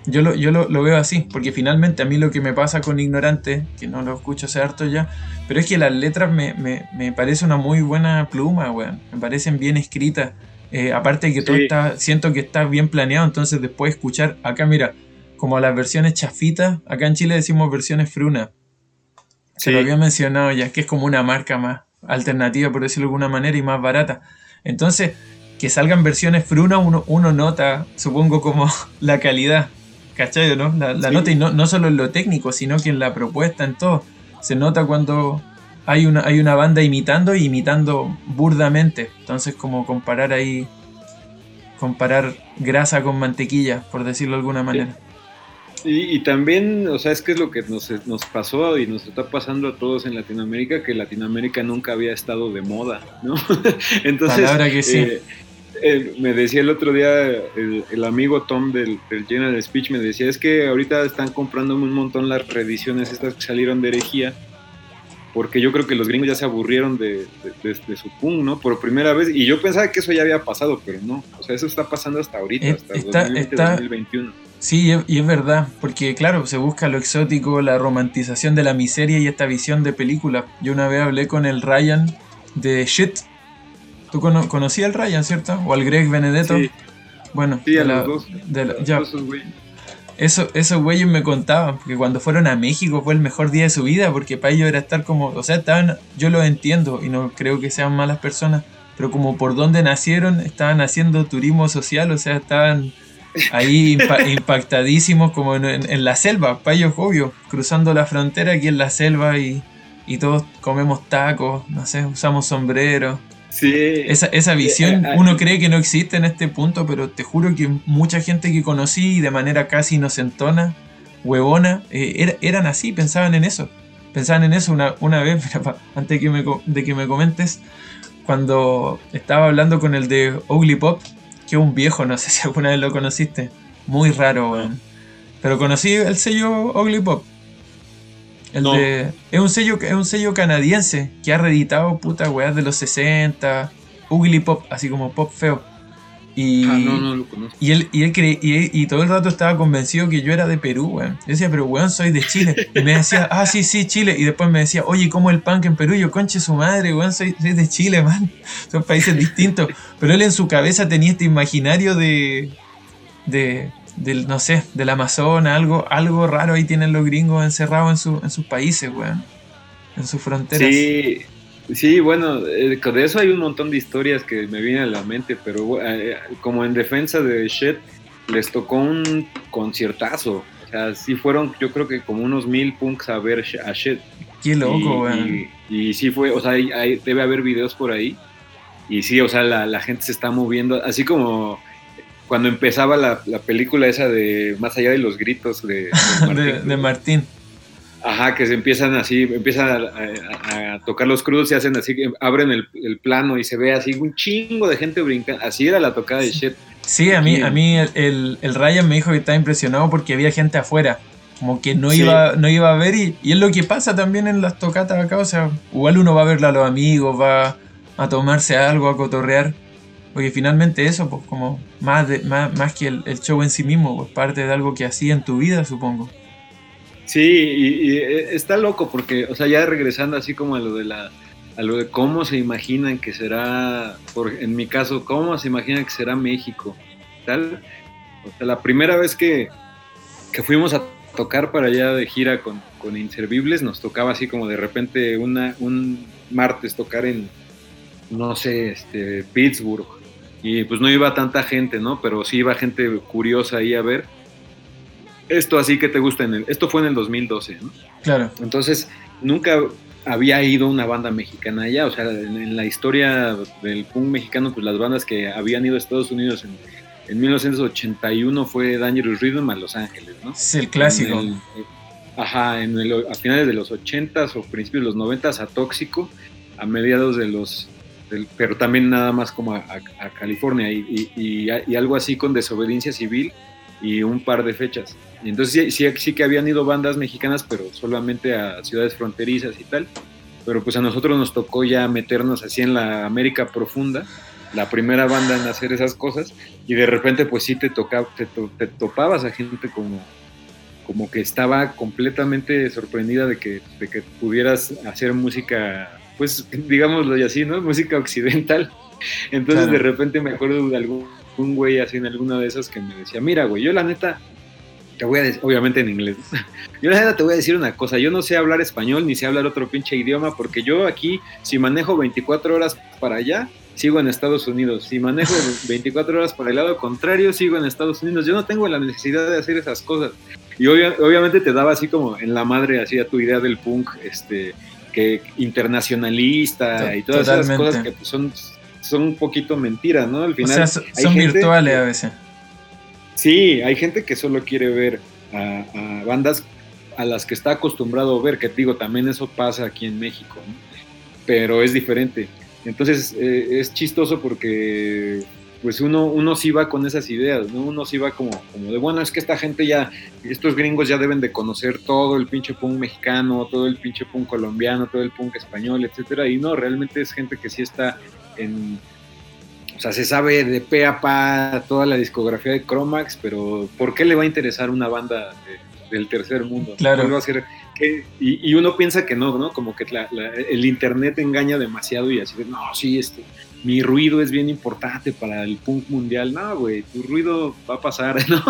yo, lo, yo lo, veo así, porque finalmente a mí lo que me pasa con Ignorante, que no lo escucho hace harto ya, pero es que las letras me, me, parece una muy buena pluma, weón. Me parecen bien escritas. Eh, aparte de que todo está, siento que está bien planeado, entonces después escuchar, acá mira, como las versiones chafitas, acá en Chile decimos versiones fruna, Se lo había mencionado ya, que es como una marca más alternativa, por decirlo de alguna manera, y más barata. Entonces, que salgan versiones fruna, uno, uno nota, supongo, como la calidad, ¿cachai? ¿no? La, nota, y no, no solo en lo técnico, sino que en la propuesta, en todo. Se nota cuando hay una, hay una banda imitando y imitando burdamente. Entonces, como comparar ahí, comparar grasa con mantequilla, por decirlo de alguna manera. Y, también, o sea, es que es lo que nos, nos, pasó y nos está pasando a todos en Latinoamérica, que Latinoamérica nunca había estado de moda, ¿no? Entonces, que sí. Eh, eh, me decía el otro día el, amigo Tom del, del, General Speech, me decía, es que ahorita están comprando un montón las reediciones estas que salieron de herejía, porque yo creo que los gringos ya se aburrieron de, su punk, ¿no? Por primera vez, y yo pensaba que eso ya había pasado, pero no, o sea, eso está pasando hasta ahorita, eh, hasta 2021. Sí, y es verdad, porque claro, se busca lo exótico, la romantización de la miseria y esta visión de película. Yo una vez hablé con el Ryan de Shit. ¿Tú conocías al Ryan, cierto? ¿O al Greg Benedetto? Sí. Bueno, sí, a los dos. ya. Eso, esos güeyes me contaban, porque cuando fueron a México fue el mejor día de su vida, porque para ellos era estar como, o sea, estaban, yo lo entiendo y no creo que sean malas personas, pero como por donde nacieron, estaban haciendo turismo social, o sea, estaban ahí impactadísimos como en, la selva, ellos obvio, cruzando la frontera aquí en la selva y, y todos comemos tacos, no sé, usamos sombreros. Sí. Esa, esa visión, eh, eh, uno cree que no existe en este punto, pero te juro que mucha gente que conocí de manera casi inocentona, huevona, eh, eran así, pensaban en eso. Pensaban en eso una, una vez, antes de que, me, de que me comentes, cuando estaba hablando con el de Ugly Pop, que un viejo, no sé si alguna vez lo conociste. Muy raro, weón. Pero conocí el sello Ugly Pop. El de, es, un sello, es un sello canadiense que ha reeditado puta weas de los 60, Ugly Pop, así como pop feo. Y, ah, no, no lo conozco. Y él, y, él y, todo el rato estaba convencido que yo era de Perú, weón. Yo decía, pero weón, soy de Chile. Y me decía, ah, sí, sí, Chile. Y después me decía, oye, ¿cómo el punk en Perú? Y yo, conche su madre, weón, soy, soy de Chile, man. Son países distintos. Pero él en su cabeza tenía este imaginario de. de del, no sé, del Amazonas, algo, algo raro ahí tienen los gringos encerrados en, su, en sus países, weón. En sus fronteras. Sí, sí, bueno, eh, de eso hay un montón de historias que me vienen a la mente, pero eh, como en defensa de Shed, les tocó un conciertazo. O sea, sí fueron, yo creo que como unos mil punks a ver a Shed. Qué loco, weón. Y, sí fue, o sea, debe haber videos por ahí. Y sí, o sea, la, la gente se está moviendo, así como cuando empezaba la, película esa de Más allá de los gritos de, de, Martín. Ajá, que se empiezan así, empiezan a, tocar los crudos y hacen así, abren el, plano y se ve así un chingo de gente brincando. Así era la tocada de Shit. Sí, a mí, a mí el, Ryan me dijo que estaba impresionado porque había gente afuera. Como que no, iba, no iba a ver y, y, es lo que pasa también en las tocatas acá. O sea, igual uno va a verla a los amigos, va a tomarse algo, a cotorrear porque finalmente eso, pues como más, de, más, más que el, show en sí mismo, pues parte de algo que hacía en tu vida, supongo. Sí, y, eh, está loco porque, o sea, ya regresando así como a lo de la, a lo de cómo se imaginan que será, por, en mi caso, cómo se imaginan que será México, tal. O sea, la primera vez que, que fuimos a tocar para allá de gira con, con Inservibles, nos tocaba así como de repente una, un martes tocar en, no sé, este, Pittsburgh y pues no iba tanta gente, ¿no? Pero sí iba gente curiosa ahí a ver. Esto así que te gusta en el, esto fue en el 2012, ¿no? Claro. Entonces, nunca había ido una banda mexicana allá, o sea, en, la historia del punk mexicano, pues las bandas que habían ido a Estados Unidos en, en 1981 fue Dangerous Rhythm a Los Ángeles, ¿no? Es el clásico. ajá, en el, a finales de los 80s o principios de los 90s a Tóxico, a mediados de los pero también nada más como a, California y, algo así con desobediencia civil y un par de fechas. Y entonces sí, sí, que habían ido bandas mexicanas, pero solamente a ciudades fronterizas y tal. Pero pues a nosotros nos tocó ya meternos así en la América profunda, la primera banda en hacer esas cosas, y de repente pues sí te, tocaba, te, te topabas a gente como, como que estaba completamente sorprendida de que, de que pudieras hacer música pues digámoslo y así, ¿no? Música occidental. Entonces de repente me acuerdo de algún un güey así en alguna de esas que me decía, mira, güey, yo la neta te voy a decir, obviamente en inglés. Yo la verdad te voy a decir una cosa, yo no sé hablar español ni sé hablar otro pinche idioma porque yo aquí, si manejo 24 horas para allá, sigo en Estados Unidos. Si manejo 24 horas para el lado contrario, sigo en Estados Unidos. Yo no tengo la necesidad de hacer esas cosas. Y obviamente te daba así como en la madre, así a tu idea del punk, este, que internacionalista y todas esas cosas que pues, son, son un poquito mentiras, ¿no? Al final. son virtuales a veces. Sí, hay gente que solo quiere ver a, bandas a las que está acostumbrado a ver, que digo, también eso pasa aquí en México, pero es diferente. Entonces eh, es chistoso porque pues uno, uno sí va con esas ideas, ¿no? Uno sí va como, como de, bueno, es que esta gente ya, estos gringos ya deben de conocer todo el pinche punk mexicano, todo el pinche punk colombiano, todo el punk español, etcétera, y no, realmente es gente que sí está en, o sea, se sabe de pe a pa toda la discografía de Chromax, pero ¿por qué le va a interesar una banda del tercer mundo? Claro. Ser, y, uno piensa que no, ¿no? Como que el internet engaña demasiado y así de, no, sí, este, mi ruido es bien importante para el punk mundial. No, güey, tu ruido va a pasar, ¿no?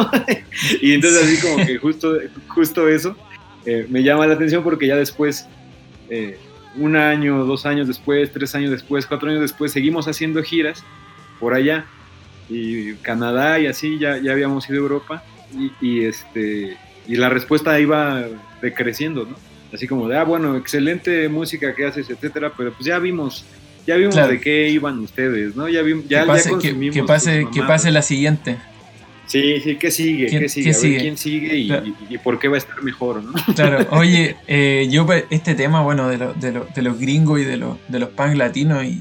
y entonces así como que justo, justo eso eh, me llama la atención porque ya después, eh, un año, dos años después, tres años después, cuatro años después, seguimos haciendo giras por allá y Canadá y así, ya, ya habíamos ido a Europa y, este, y la respuesta iba decreciendo, ¿no? Así como de, ah, bueno, excelente música que haces, etcétera, pero pues ya vimos ya vimos de qué iban ustedes, ¿no? Ya, vimos, ya, que pase, que, pase, que pase la siguiente. Sí, sí, ¿qué sigue? ¿Qué sigue? a Ver quién sigue y, por qué va a estar mejor, ¿no? Claro, oye, eh, yo este tema, bueno, de, de, de los gringos y de, de los punk latinos y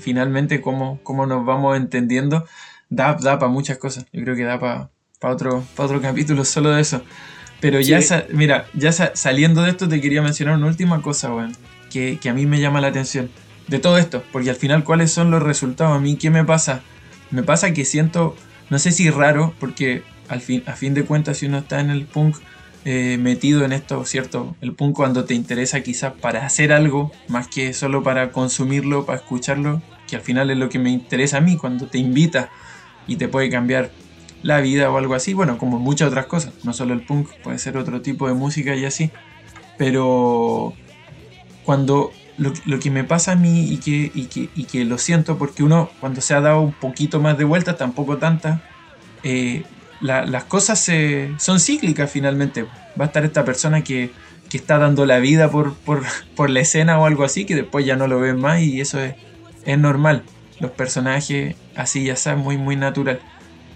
finalmente cómo, cómo nos vamos entendiendo, da, da para muchas cosas. Yo creo que da para otro, otro capítulo solo de eso. Pero ya, mira, ya saliendo de esto te quería mencionar una última cosa, bueno, que, que a mí me llama la atención de todo esto, porque al final, ¿cuáles son los resultados? A mí, ¿qué me pasa? Me pasa que siento, no sé si raro, porque al fin, a fin de cuentas, si uno está en el punk eh, metido en esto, ¿cierto? El punk cuando te interesa quizás para hacer algo, más que solo para consumirlo, para escucharlo, que al final es lo que me interesa a mí, cuando te invita y te puede cambiar la vida o algo así, bueno, como muchas otras cosas, no solo el punk, puede ser otro tipo de música y así, pero cuando lo, que me pasa a mí y que, y que, lo siento porque uno cuando se ha dado un poquito más de vuelta, tampoco tanta, eh, las cosas son cíclicas finalmente. Va a estar esta persona que, está dando la vida por, por, la escena o algo así, que después ya no lo ven más y eso es, es normal. Los personajes así ya saben, muy, muy natural.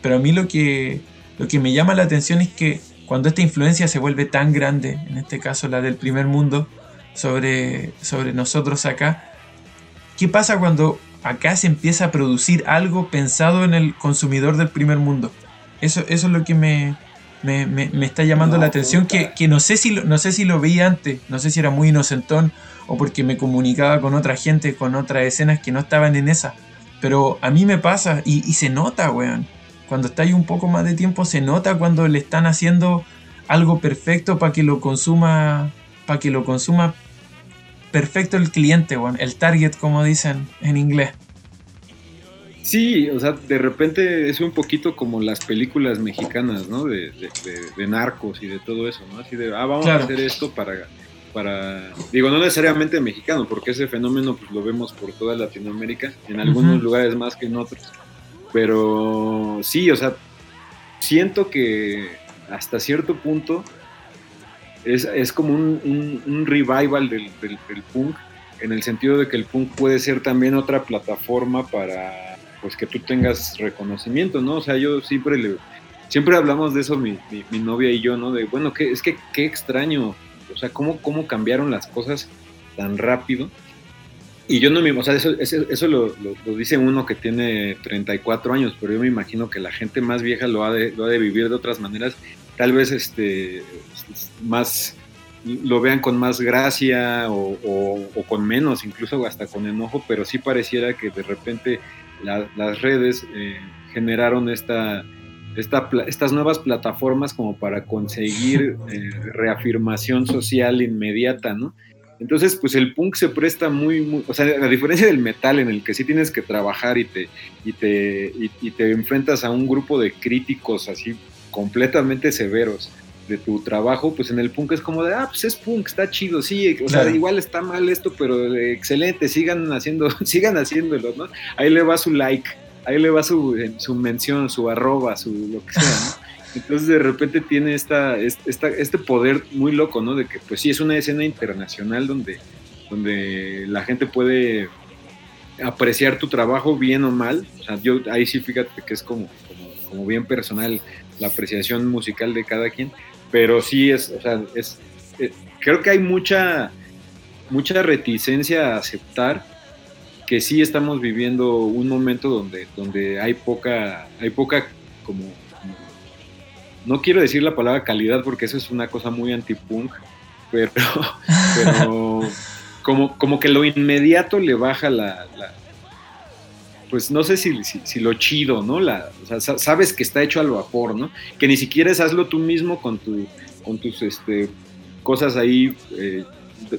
Pero a mí lo que, lo que me llama la atención es que cuando esta influencia se vuelve tan grande, en este caso la del primer mundo, sobre, sobre nosotros acá. ¿Qué pasa cuando acá se empieza a producir algo pensado en el consumidor del primer mundo? Eso, eso es lo que me, me, me, está llamando la atención, que, que, no, sé si lo, no sé si lo veía antes, no sé si era muy inocentón o porque me comunicaba con otra gente, con otras escenas que no estaban en esa. Pero a mí me pasa y, y se nota, weón. Cuando está ahí un poco más de tiempo, se nota cuando le están haciendo algo perfecto para que lo consuma para que lo consuma perfecto el cliente, bueno, el target, como dicen en inglés. Sí, o sea, de repente es un poquito como las películas mexicanas, ¿no? De, narcos y de todo eso, ¿no? Así de, ah, vamos a hacer esto para, para, digo, no necesariamente mexicano, porque ese fenómeno pues, lo vemos por toda Latinoamérica, en algunos lugares más que en otros. Pero sí, o sea, siento que hasta cierto punto es, como un, revival del, punk, en el sentido de que el punk puede ser también otra plataforma para pues que tú tengas reconocimiento, ¿no? O sea, yo siempre le, siempre hablamos de eso mi, novia y yo, ¿no? De, bueno, que, es que qué extraño, o sea, cómo, cómo cambiaron las cosas tan rápido. Y yo no me, o sea, eso, eso, lo, dice uno que tiene 34 años, pero yo me imagino que la gente más vieja lo ha de, lo ha de vivir de otras maneras tal vez este, más lo vean con más gracia o, con menos, incluso hasta con enojo, pero sí pareciera que de repente las redes eh, generaron esta, estas nuevas plataformas como para conseguir eh, reafirmación social inmediata, ¿no? Entonces, pues el punk se presta muy, muy, o sea, a diferencia del metal en el que sí tienes que trabajar y te, y te, y te enfrentas a un grupo de críticos así completamente severos de tu trabajo, pues en el punk es como de, ah, pues es punk, está chido, sí, o sea, igual está mal esto, pero excelente, sigan haciendo, sigan haciéndolo, ¿no? Ahí le va su like, ahí le va su, su mención, su arroba, su lo que sea, ¿no? Entonces de repente tiene esta, esta, este poder muy loco, ¿no? De que pues sí, es una escena internacional donde, donde la gente puede apreciar tu trabajo bien o mal. O sea, yo ahí sí fíjate que es como, como, bien personal la apreciación musical de cada quien, pero sí es, o sea, es, eh, creo que hay mucha, mucha reticencia a aceptar que sí estamos viviendo un momento donde, donde hay poca, hay poca como no quiero decir la palabra calidad porque eso es una cosa muy anti-punk, pero, como, como que lo inmediato le baja la, pues no sé si, si, lo chido, ¿no? La, o sea, sabes que está hecho al vapor, ¿no? Que ni siquiera es hazlo tú mismo con, tu, con tus este, cosas ahí eh,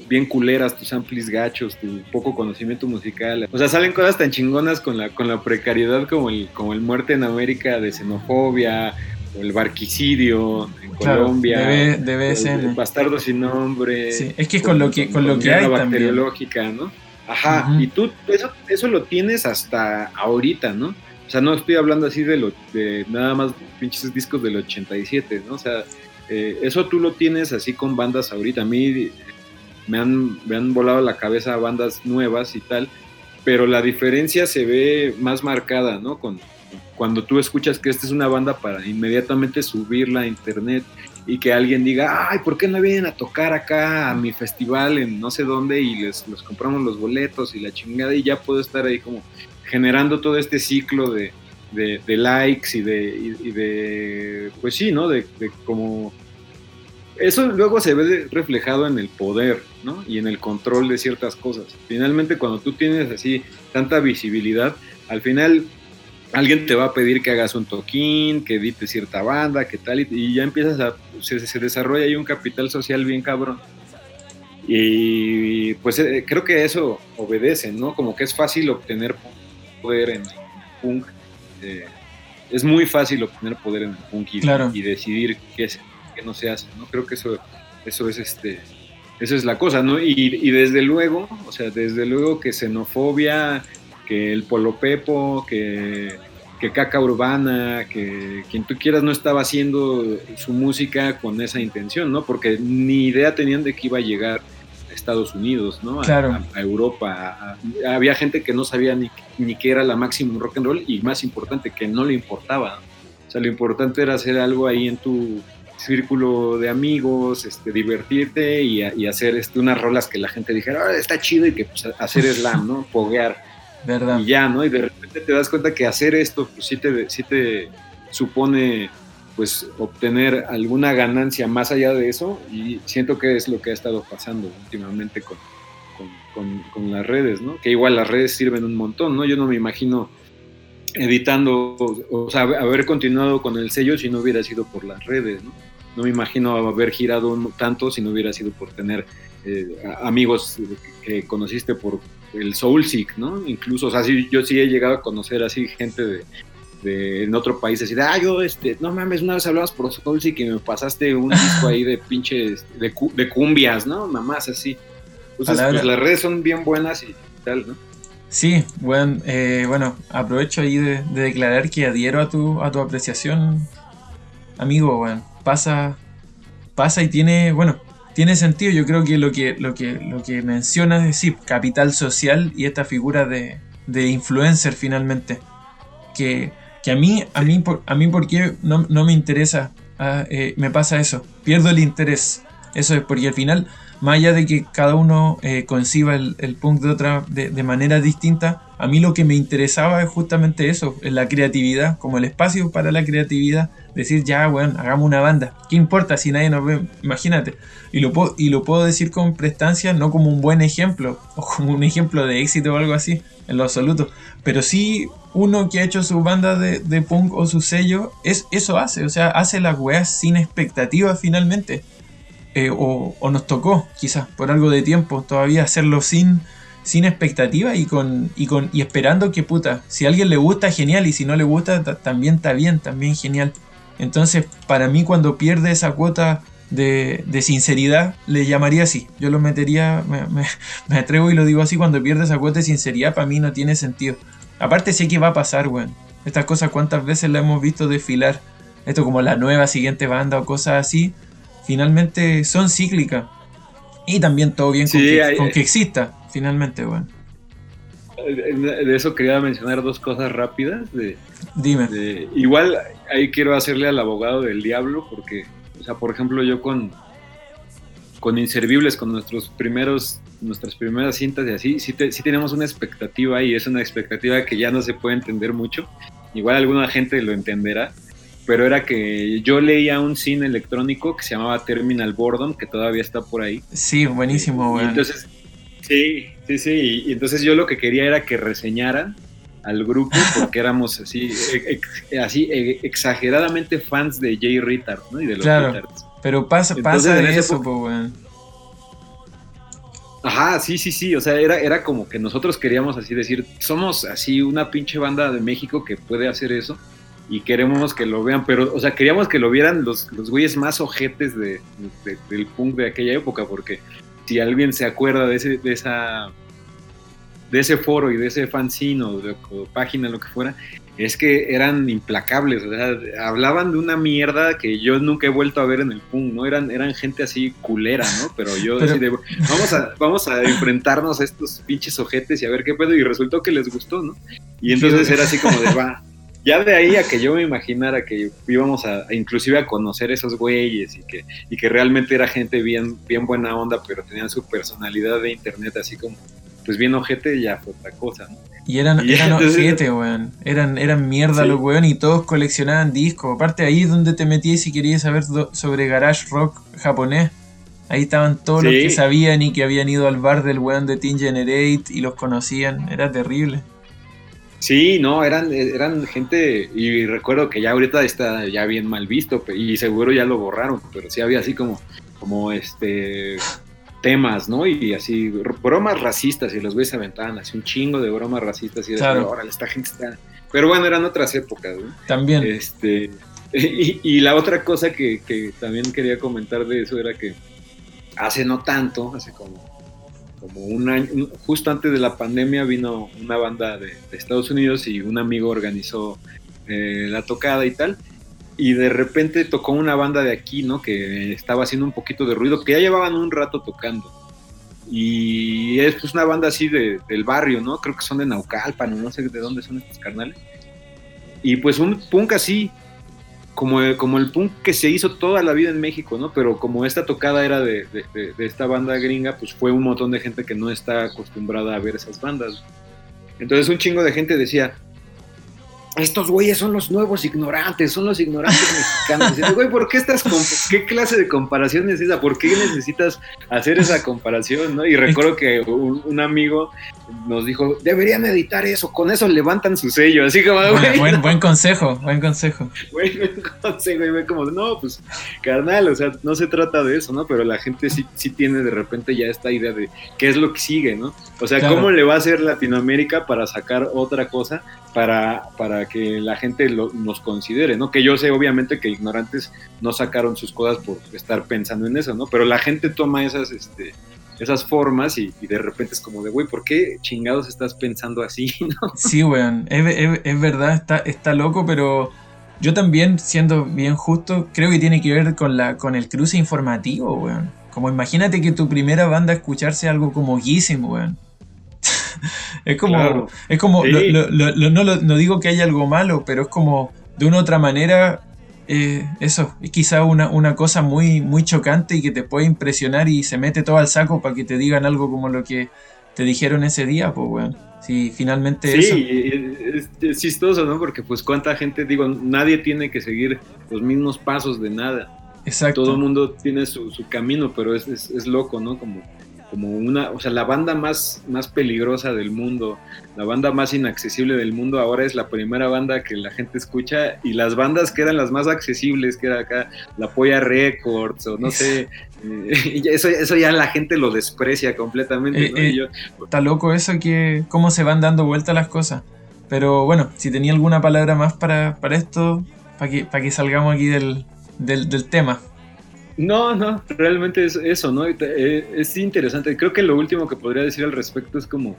bien culeras, tus amplis gachos, tu poco conocimiento musical. O sea, salen cosas tan chingonas con la, con la precariedad como el, como el muerte en América de xenofobia, el barquicidio en Colombia, debe, el, bastardo sin nombre. Sí, es que con, lo que con lo que hay bacteriológica, ¿no? Ajá, y tú eso, eso lo tienes hasta ahorita, ¿no? O sea, no estoy hablando así de lo de nada más pinches discos del 87, ¿no? O sea, eh, eso tú lo tienes así con bandas ahorita. A mí me han, me han volado la cabeza bandas nuevas y tal, pero la diferencia se ve más marcada, ¿no? Con, cuando tú escuchas que esta es una banda para inmediatamente subirla a internet y que alguien diga, ay, ¿por qué no vienen a tocar acá a mi festival en no sé dónde y les, compramos los boletos y la chingada y ya puedo estar ahí como generando todo este ciclo de, likes y de, de, pues sí, ¿no? De, de, como... Eso luego se ve reflejado en el poder, ¿no? Y en el control de ciertas cosas. Finalmente, cuando tú tienes así tanta visibilidad, al final alguien te va a pedir que hagas un toquín, que edites cierta banda, que tal, y, ya empiezas a, se, desarrolla ahí un capital social bien cabrón. Y pues eh, creo que eso obedece, ¿no? Como que es fácil obtener poder en punk. Eh, es muy fácil obtener poder en el punk y, decidir qué, es, qué no se hace, ¿no? Creo que eso, eso es este... Eso es la cosa, ¿no? Y, y desde luego, o sea, desde luego que xenofobia, que el Polo Pepo, que, que Caca Urbana, que quien tú quieras no estaba haciendo su música con esa intención, ¿no? Porque ni idea tenían de que iba a llegar a Estados Unidos, ¿no? A, Europa. había gente que no sabía ni, ni qué era la máxima rock and roll y más importante, que no le importaba. O sea, lo importante era hacer algo ahí en tu círculo de amigos, este, divertirte y, hacer este, unas rolas que la gente dijera, ah, está chido y que pues, hacer slam, ¿no? Poguear. Y ya, ¿no? Y de repente te das cuenta que hacer esto, pues sí te, sí te supone pues obtener alguna ganancia más allá de eso y siento que es lo que ha estado pasando últimamente con, con, las redes, ¿no? Que igual las redes sirven un montón, ¿no? Yo no me imagino editando, o, sea, haber continuado con el sello si no hubiera sido por las redes, ¿no? No me imagino haber girado tanto si no hubiera sido por tener eh, amigos que conociste por el Soulseek, ¿no? Incluso, o sea, yo sí he llegado a conocer así gente de, en otro país, así de, ah, yo, este, no mames, una vez hablabas por Soulseek y me pasaste un disco ahí de pinches, de, de cumbias, ¿no? Mamás así. Entonces, pues las redes son bien buenas y tal, ¿no? Sí, bueno, eh, bueno aprovecho ahí de, declarar que adhiero a tu, a tu apreciación, amigo, bueno, pasa, pasa y tiene, bueno, tiene sentido. Yo creo que lo que, lo que, lo que mencionas es sí, capital social y esta figura de, de influencer finalmente. Que, que, a mí, a mí, a mí porque no, no me interesa, ah, eh, me pasa eso. Pierdo el interés. Eso es porque al final, más allá de que cada uno eh, conciba el, el, punk de otra de, de, manera distinta, a mí lo que me interesaba es justamente eso, la creatividad, como el espacio para la creatividad decir, ya, bueno, hagamos una banda. ¿Qué importa si nadie nos ve? Imagínate. Y lo, puedo, y lo puedo decir con prestancia, no como un buen ejemplo, o como un ejemplo de éxito o algo así, en lo absoluto. Pero sí, uno que ha hecho su banda de, punk o su sello, es, eso hace, o sea, hace las weas sin expectativa finalmente. Eh, o, nos tocó, quizás, por algo de tiempo, todavía hacerlo sin sin expectativa y con, y con y esperando que puta, si a alguien le gusta, genial, y si no le gusta, también está bien, también genial. Entonces, para mí cuando pierde esa cuota de, sinceridad, le llamaría así. Yo lo metería, me, atrevo y lo digo así, cuando pierde esa cuota de sinceridad, para mí no tiene sentido. Aparte sé que va a pasar, weón. Estas cosas cuántas veces la hemos visto desfilar. Esto como la nueva siguiente banda o cosas así. Finalmente son cíclicas. Y también todo bien con, que, exista, finalmente, weón. De eso quería mencionar dos cosas rápidas. De, Dime. igual ahí quiero hacerle al abogado del diablo porque o sea, por ejemplo, yo con, con Inservibles, con nuestros primeros, nuestras primeras cintas y así, sí, sí tenemos una expectativa y es una expectativa que ya no se puede entender mucho. Igual alguna gente lo entenderá, pero era que yo leía un cine electrónico que se llamaba Terminal Boredom, que todavía está por ahí. Sí, buenísimo, güey. Entonces, sí, sí, sí, y entonces yo lo que quería era que reseñaran al grupo porque éramos así, así exageradamente fans de Jay Rittard, ¿no? Y de los claro, Pero pasa, pasa de eso, pues, Ajá, sí, sí, sí, o sea, era, era como que nosotros queríamos así decir, somos así una pinche banda de México que puede hacer eso y queremos que lo vean, pero, o sea, queríamos que lo vieran los, los güeyes más ojetes de, del punk de aquella época, porque si alguien se acuerda de, ese, de esa de ese foro y de ese fanzine o, de, página, lo que fuera, es que eran implacables, o sea, hablaban de una mierda que yo nunca he vuelto a ver en el punk, ¿no? Eran, eran gente así culera, ¿no? Pero yo vamos a, vamos a enfrentarnos a estos pinches ojetes y a ver qué pedo, y resultó que les gustó, ¿no? Y entonces era así como de, va, ya de ahí a que yo me imaginara que íbamos a, inclusive a conocer esos güeyes y que, y que realmente era gente bien, bien buena onda, pero tenían su personalidad de internet así como pues bien ojete ya fue otra cosa, ¿no? Y eran, eran ojete, weón. Eran, eran mierda los weón y todos coleccionaban discos. Aparte ahí es donde te metías si querías saber sobre garage rock japonés. Ahí estaban todos los que sabían y que habían ido al bar del weón de Teen Generate y los conocían. Era terrible. Sí, no, eran, eran gente, y recuerdo que ya ahorita está ya bien mal visto, y seguro ya lo borraron, pero sí había así como, como este, temas, ¿no? Y así, bromas racistas, y los se aventaban así un chingo de bromas racistas y claro. órale, esta gente está... Pero bueno, eran otras épocas, ¿no? También. Este, y, la otra cosa que, también quería comentar de eso era que hace no tanto, hace como, como un año, justo antes de la pandemia vino una banda de, Estados Unidos y un amigo organizó eh, la tocada y tal y de repente tocó una banda de aquí, ¿no? Que estaba haciendo un poquito de ruido, que ya llevaban un rato tocando. Y es pues una banda así de, del barrio, ¿no? Creo que son de Naucalpan, no sé de dónde son estos carnales. Y pues un punk así, como, como el punk que se hizo toda la vida en México, ¿no? Pero como esta tocada era de, de, de esta banda gringa, pues fue un montón de gente que no está acostumbrada a ver esas bandas. Entonces un chingo de gente decía, estos güeyes son los nuevos ignorantes, son los ignorantes mexicanos. güey, ¿por qué estás qué clase de comparación es esa? ¿Por qué necesitas hacer esa comparación? ¿no? Y recuerdo que un, amigo nos dijo, deberían editar eso, con eso levantan su sello. Así como, güey. Buen, buen, consejo, buen consejo. Buen, consejo, y güey, como, no, pues, carnal, o sea, no se trata de eso, ¿no? Pero la gente sí, sí tiene de repente ya esta idea de qué es lo que sigue, ¿no? O sea, ¿cómo le va a hacer Latinoamérica para sacar otra cosa para, para que la gente nos considere, ¿no? Que yo sé obviamente que ignorantes no sacaron sus cosas por estar pensando en eso, ¿no? Pero la gente toma esas, este, esas formas y, de repente es como de, güey, ¿por qué chingados estás pensando así, no? Sí, weón, es, verdad, está, está loco, pero yo también, siendo bien justo, creo que tiene que ver con, la, con el cruce informativo, weón. Como imagínate que tu primera banda escucharse algo como Gizem, weón es como, es como no, digo que haya algo malo, pero es como de una u otra manera, eh, eso, es quizá una, una, cosa muy, muy chocante y que te puede impresionar y se mete todo al saco para que te digan algo como lo que te dijeron ese día, pues bueno. Sí, finalmente sí, Es, chistoso, ¿no? Porque pues cuánta gente, digo, nadie tiene que seguir los mismos pasos de nada. Exacto. Todo el mundo tiene su, su camino, pero es, es, loco, ¿no? Como como una, o sea, la banda más, más peligrosa del mundo, la banda más inaccesible del mundo, ahora es la primera banda que la gente escucha y las bandas que eran las más accesibles, que era acá la Polla Records o no sé, eh, eso, eso ya la gente lo desprecia completamente. Eh, eh, está loco eso que cómo se van dando vuelta las cosas. Pero bueno, si tenía alguna palabra más para, para esto, para que, que salgamos aquí del, del, tema. No, no, realmente es eso, ¿no? Eh, es interesante. Creo que lo último que podría decir al respecto es como,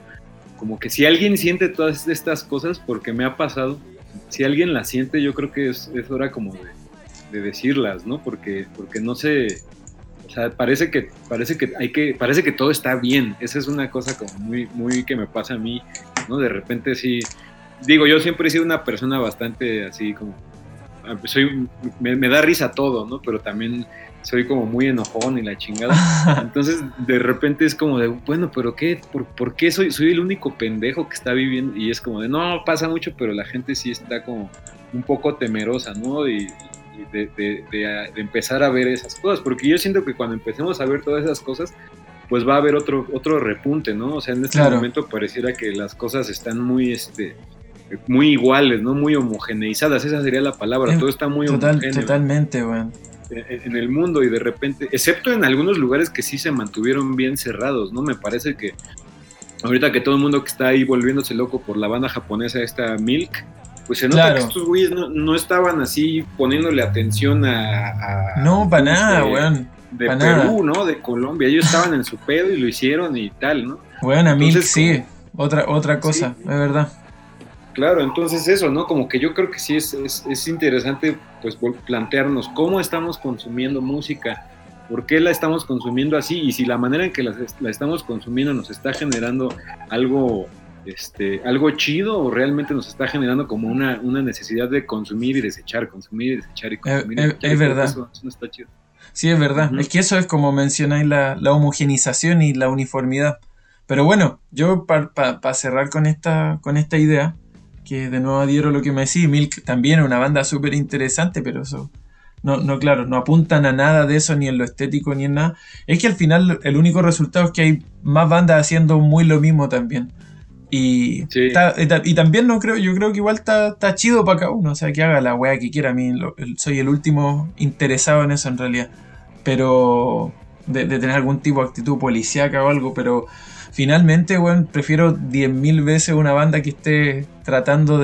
como que si alguien siente todas estas cosas, porque me ha pasado, si alguien las siente, yo creo que es, hora como de, de, decirlas, ¿no? Porque, porque no sé, o sea, parece que, parece que hay que, parece que todo está bien. Esa es una cosa como muy, muy que me pasa a mí, ¿no? De repente sí, digo, yo siempre he sido una persona bastante así como, soy, me, me da risa todo, ¿no? Pero también soy como muy enojón y la chingada. Entonces, de repente es como de, bueno, pero ¿qué? ¿Por, qué soy, soy el único pendejo que está viviendo? Y es como de, no, pasa mucho, pero la gente sí está como un poco temerosa, ¿no? Y, de, empezar a ver esas cosas, porque yo siento que cuando empecemos a ver todas esas cosas, pues va a haber otro, otro repunte, ¿no? O sea, en este momento pareciera que las cosas están muy, este, muy iguales, ¿no? Muy homogeneizadas, esa sería la palabra, todo está muy Total, Totalmente, güey en, el mundo y de repente, excepto en algunos lugares que sí se mantuvieron bien cerrados, ¿no? Me parece que ahorita que todo el mundo que está ahí volviéndose loco por la banda japonesa esta Milk, pues se nota que estos güeyes no, estaban así poniéndole atención a... no, para nada, weón. De Perú, ¿no? De Colombia. Ellos estaban en su pedo y lo hicieron y tal, ¿no? Weón, a Milk sí. Otra, otra cosa, es verdad. Claro, entonces eso, ¿no? Como que yo creo que sí es, es, interesante pues plantearnos cómo estamos consumiendo música, por qué la estamos consumiendo así y si la manera en que la, estamos consumiendo nos está generando algo, este, algo chido o realmente nos está generando como una, una necesidad de consumir y desechar, consumir y desechar y consumir. Eh, eh, es, verdad. Eso, no está chido. Sí, es verdad. Es que eso es como mencionáis la, la homogenización y la uniformidad. Pero bueno, yo para cerrar con esta, con esta idea, que de nuevo adhiero lo que me decís, Milk también es una banda súper interesante, pero eso, no, no, claro, no apuntan a nada de eso, ni en lo estético, ni en nada. Es que al final el único resultado es que hay más bandas haciendo muy lo mismo también. Y, y también no creo, yo creo que igual está, chido para cada uno, o sea, que haga la weá que quiera. A mí soy el último interesado en eso en realidad. Pero de, de tener algún tipo de actitud policíaca o algo, pero finalmente, bueno, prefiero 10.000 veces una banda que esté tratando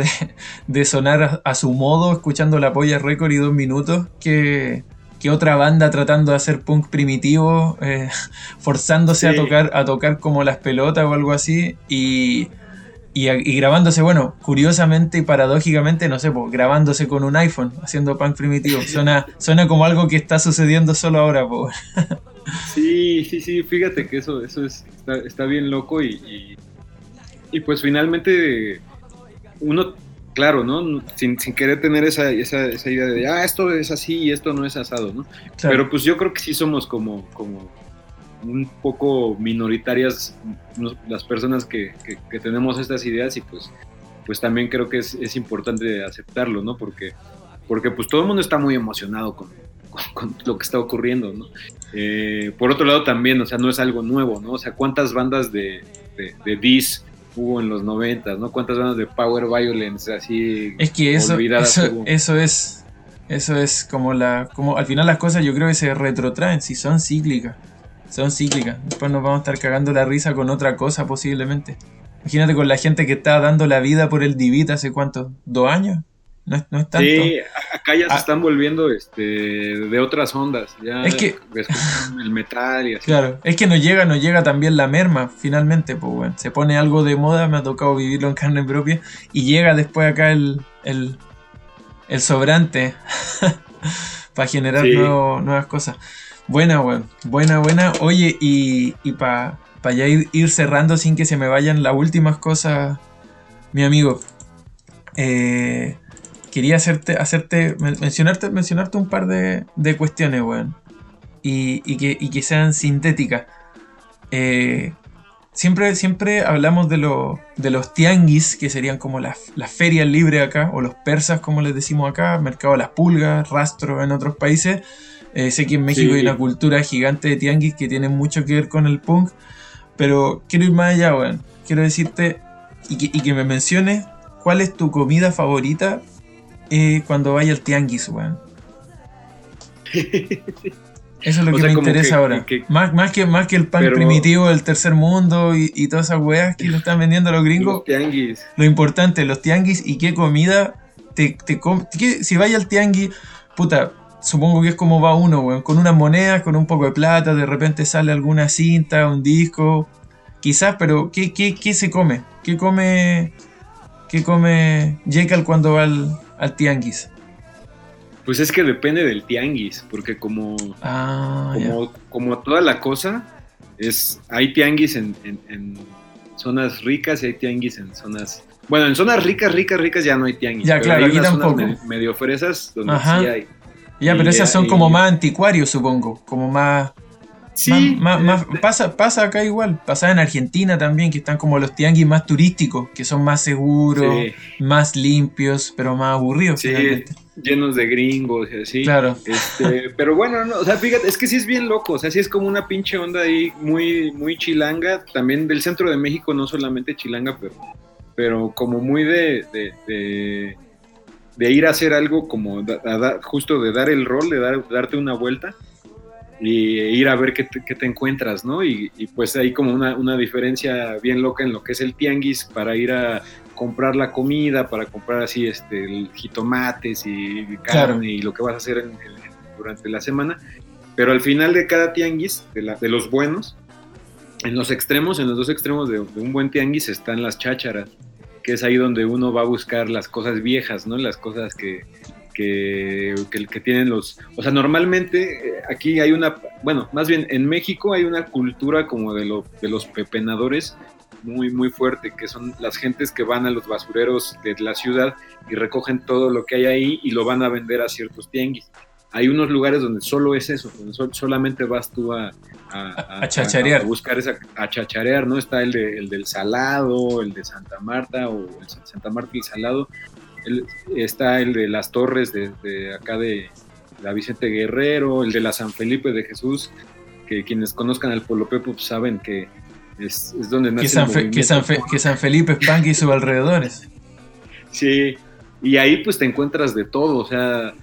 de, sonar a, su modo, escuchando la polla récord y dos minutos, que, otra banda tratando de hacer punk primitivo, eh, forzándose a, tocar, a tocar como las pelotas o algo así, y, y, grabándose, bueno, curiosamente y paradójicamente, no sé, pues, grabándose con un iPhone, haciendo punk primitivo. Suena, suena como algo que está sucediendo solo ahora, pues. Sí, sí, sí, fíjate que eso, eso es, está, bien loco y, y, pues finalmente uno, claro, ¿no? Sin, querer tener esa, esa, esa, idea de, ah, esto es así y esto no es asado, ¿no? Pero pues yo creo que sí somos como, como un poco minoritarias las personas que, que, tenemos estas ideas y pues, pues también creo que es, es importante aceptarlo, ¿no? Porque, porque pues todo el mundo está muy emocionado con, con, lo que está ocurriendo, ¿no? Eh, por otro lado también, o sea, no es algo nuevo, ¿no? O sea, ¿cuántas bandas de, de, de Dis hubo en los noventas, ¿no? ¿Cuántas bandas de Power Violence así Es que eso, eso, eso, es, eso es como la, como al final las cosas yo creo que se retrotraen, si son cíclicas, son cíclicas. Después nos vamos a estar cagando la risa con otra cosa posiblemente. Imagínate con la gente que está dando la vida por el Divit hace cuánto, dos años. No es, tanto. Sí, acá ya se ah. están volviendo este, de otras ondas. Ya es que el metal y así. Claro, es que no llega, no llega también la merma, finalmente. Pues bueno, se pone algo de moda, me ha tocado vivirlo en carne propia. Y llega después acá el, el, sobrante para generar nuevas cosas. Buena, bueno, buena, buena. Oye, y, y para pa ya ir, ir cerrando sin que se me vayan las últimas cosas, mi amigo. Eh, quería hacerte, hacerte mencionarte, mencionarte un par de, cuestiones, weón. Y, que, sean sintéticas. Eh, siempre, siempre hablamos de, de los tianguis, que serían como las, ferias libres acá, o los persas, como les decimos acá, mercado de las pulgas, rastro en otros países. Eh, sé que en México hay una cultura gigante de tianguis que tiene mucho que ver con el punk, pero quiero ir más allá, weón. Quiero decirte y que, y que me menciones cuál es tu comida favorita eh, cuando vaya al tianguis, weón. Eso es lo que me interesa ahora. más, más, que, más que el pan primitivo del tercer mundo y, todas esas weas que lo están vendiendo los gringos. Los tianguis. Lo importante, los tianguis y qué comida te, te si vaya al tianguis, puta, supongo que es como va uno, weón, con una moneda, con un poco de plata, de repente sale alguna cinta, un disco, quizás, pero ¿qué, qué, qué se come? ¿Qué come, qué come Jekyll cuando va al, al tianguis? Pues es que depende del tianguis, porque como, ah, como, como, toda la cosa, es hay tianguis en, zonas ricas y hay tianguis en zonas... Bueno, en zonas ricas, ricas, ricas ya no hay tianguis. Ya, claro, hay tampoco. medio fresas donde sí hay. Ya, pero esas son como más anticuarios, supongo, como más... Sí, más, pasa, pasa acá igual, pasa en Argentina también, que están como los tianguis más turísticos, que son más seguros, más limpios, pero más aburridos. Sí, llenos de gringos y así. Claro. Este, pero bueno, no, o sea, fíjate, es que sí es bien loco, o sea, sí es como una pinche onda ahí muy, muy chilanga, también del centro de México, no solamente chilanga, pero, pero como muy de, de, de, ir a hacer algo como justo de dar el rol, de dar, darte una vuelta y ir a ver qué te, encuentras, ¿no? Y, pues hay como una, una, diferencia bien loca en lo que es el tianguis para ir a comprar la comida, para comprar así este, jitomates y carne y lo que vas a hacer durante la semana. Pero al final de cada tianguis, de, la, de los buenos, en los extremos, en los dos extremos de, un buen tianguis están las chácharas, que es ahí donde uno va a buscar las cosas viejas, ¿no? Las cosas que, que, que, tienen los... O sea, normalmente eh, aquí hay una... Bueno, más bien en México hay una cultura como de, lo, de los pepenadores muy, muy fuerte, que son las gentes que van a los basureros de la ciudad y recogen todo lo que hay ahí y lo van a vender a ciertos tianguis. Hay unos lugares donde solo es eso, donde solamente vas tú a, a, chacharear. A, buscar esa, a chacharear, ¿no? Está el, de, el del Salado, el de Santa Marta o el Santa Marta y el Salado. Está el de las torres de, de acá de la Vicente Guerrero, el de la San Felipe de Jesús, que quienes conozcan al Polo Pepo pues saben que es, donde nace que San, que, San que San, Felipe Espanque y sus alrededores. Sí, y ahí pues te encuentras de todo, o sea,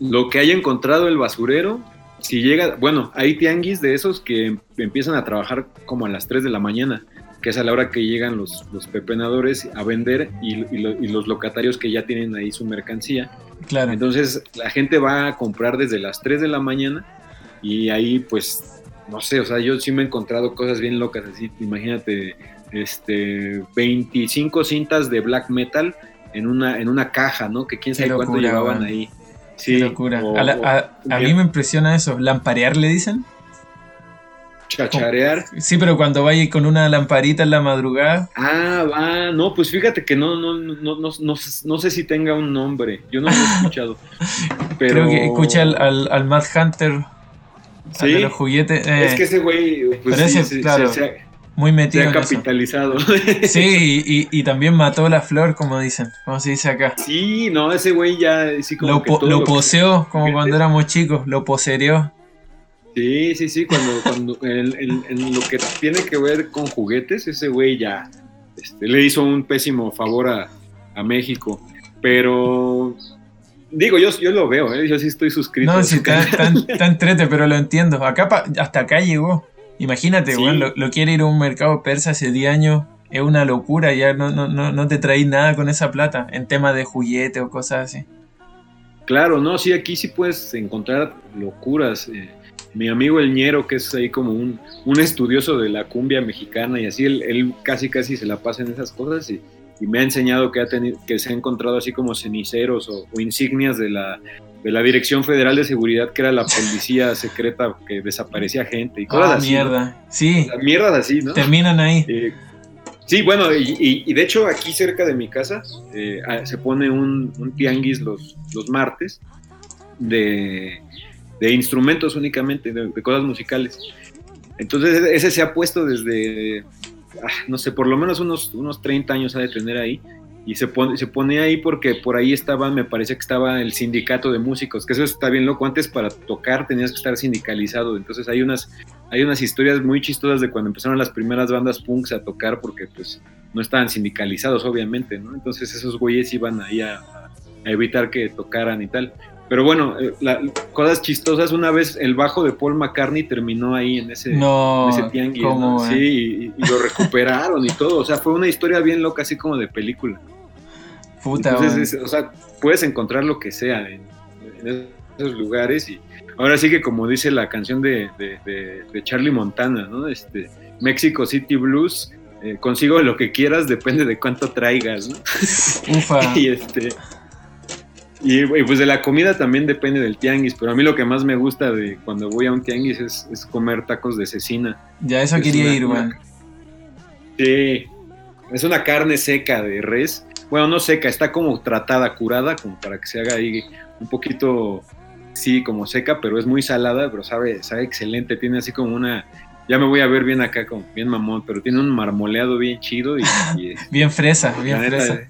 lo que haya encontrado el basurero, si llega, bueno, hay tianguis de esos que empiezan a trabajar como a las 3 de la mañana, que es a la hora que llegan los, los pepenadores a vender y, y, los locatarios que ya tienen ahí su mercancía. Claro. Entonces la gente va a comprar desde las 3 de la mañana y ahí pues no sé, o sea, yo sí me he encontrado cosas bien locas, así, imagínate, este, 25 cintas de black metal en una, en una caja, ¿no? Que quién sabe cuánto llevaban ahí. Sí, Qué locura. a, mí me impresiona eso. ¿Lamparear le dicen? Chacharear. Sí, pero cuando vaya con una lamparita en la madrugada. Ah, va. No, pues fíjate que no, no, no, no, no, sé si tenga un nombre. Yo no lo he escuchado. Pero... Creo que escucha al, al, al Mad Hunter Sí. los juguetes. es que ese güey, pues sí, claro, se, muy metido. Se ha capitalizado. Sí, y, y, también mató la flor, como dicen, como se dice acá. Sí, no, ese güey ya. Sí, como lo, lo poseó, como cuando éramos chicos, lo poseerió. Sí, sí, sí, cuando, cuando en, lo que tiene que ver con juguetes, ese güey ya este, le hizo un pésimo favor a, a México. Pero Digo, yo, yo lo veo, ¿eh? yo sí estoy suscrito. No, sí, está, entrete, pero lo entiendo. Acá hasta acá llegó. Imagínate, lo, quiere ir a un mercado persa hace 10 años. Es una locura, ya no, no, no, te traís nada con esa plata en tema de juguete o cosas así. Claro, no, sí, aquí sí puedes encontrar locuras. Eh, mi amigo El Ñero, que es ahí como un, un estudioso de la cumbia mexicana y así, él, él, casi casi se la pasa en esas cosas y y me ha enseñado que, ha tenido, que se ha encontrado así como ceniceros o, insignias de la, de la Dirección Federal de Seguridad, que era la policía secreta que desaparecía gente y cosas ah, así. mierda, sí. mierdas así, ¿no? Terminan ahí. Eh, sí, bueno, y, y, de hecho aquí cerca de mi casa eh, ah, se pone un, un, tianguis los, los martes de, de instrumentos únicamente, de, de cosas musicales. Entonces ese se ha puesto desde Ah, no sé, por lo menos unos, unos 30 años ha de tener ahí. Y se pone, se pone ahí porque por ahí estaba, me parece que estaba el sindicato de músicos, que eso está bien loco. Antes para tocar tenías que estar sindicalizado. Entonces hay unas, hay unas historias muy chistosas de cuando empezaron las primeras bandas punks a tocar porque pues no estaban sindicalizados, obviamente, ¿no? Entonces esos güeyes iban ahí a, a evitar que tocaran y tal. Pero bueno, eh, cosas chistosas. Una vez el bajo de Paul McCartney terminó ahí en ese, no, tianguis. Sí, y, lo recuperaron y todo. O sea, fue una historia bien loca, así como de película. Puta, Entonces, o sea, puedes encontrar lo que sea en, esos lugares y ahora sí que como dice la canción de, de, Charlie Montana, ¿no? Este, Mexico City Blues, eh, consigo lo que quieras, depende de cuánto traigas, ¿no? Ufa. y este... Y, pues de la comida también depende del tianguis, pero a mí lo que más me gusta de cuando voy a un tianguis es, comer tacos de cecina. Ya, eso quería ir, güey. Sí, es una carne seca de res. Bueno, no seca, está como tratada, curada, como para que se haga ahí un poquito, sí, como seca, pero es muy salada, pero sabe, sabe excelente. Tiene así como una, ya me voy a ver bien acá, como bien mamón, pero tiene un marmoleado bien chido y... bien fresa, bien fresa.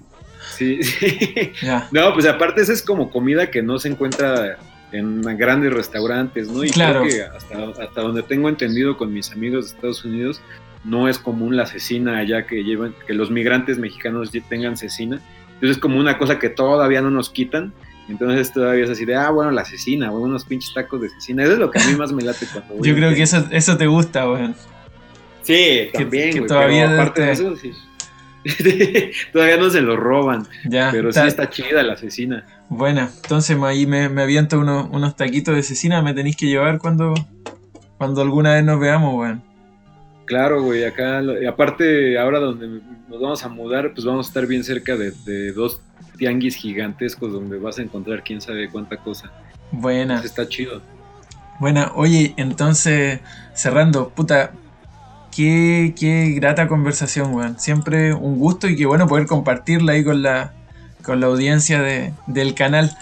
Sí, sí. No, pues aparte esa es como comida que no se encuentra en grandes restaurantes, ¿no? Y claro. creo que hasta, hasta donde tengo entendido con mis amigos de Estados Unidos, no es común la cecina allá que llevan, que los migrantes mexicanos tengan cecina. Entonces es como una cosa que todavía no nos quitan. Entonces todavía es así de, ah, bueno, la cecina, o unos pinches tacos de cecina. Eso es lo que a mí más me late cuando voy Yo creo que eso, eso te gusta, güey. Sí, también, güey. Todavía aparte de eso, sí. Todavía no se lo roban. Ya, pero sí está chida la cecina. Bueno, entonces ahí me, me aviento unos, taquitos de cecina. Me tenéis que llevar cuando, cuando alguna vez nos veamos, weón. Claro, güey, acá, aparte, ahora donde nos vamos a mudar, pues vamos a estar bien cerca de, dos tianguis gigantescos donde vas a encontrar quién sabe cuánta cosa. Buena. está chido. Buena, oye, entonces, cerrando, puta, Qué, grata conversación, weón. Siempre un gusto y qué bueno poder compartirla ahí con la, con la audiencia del canal.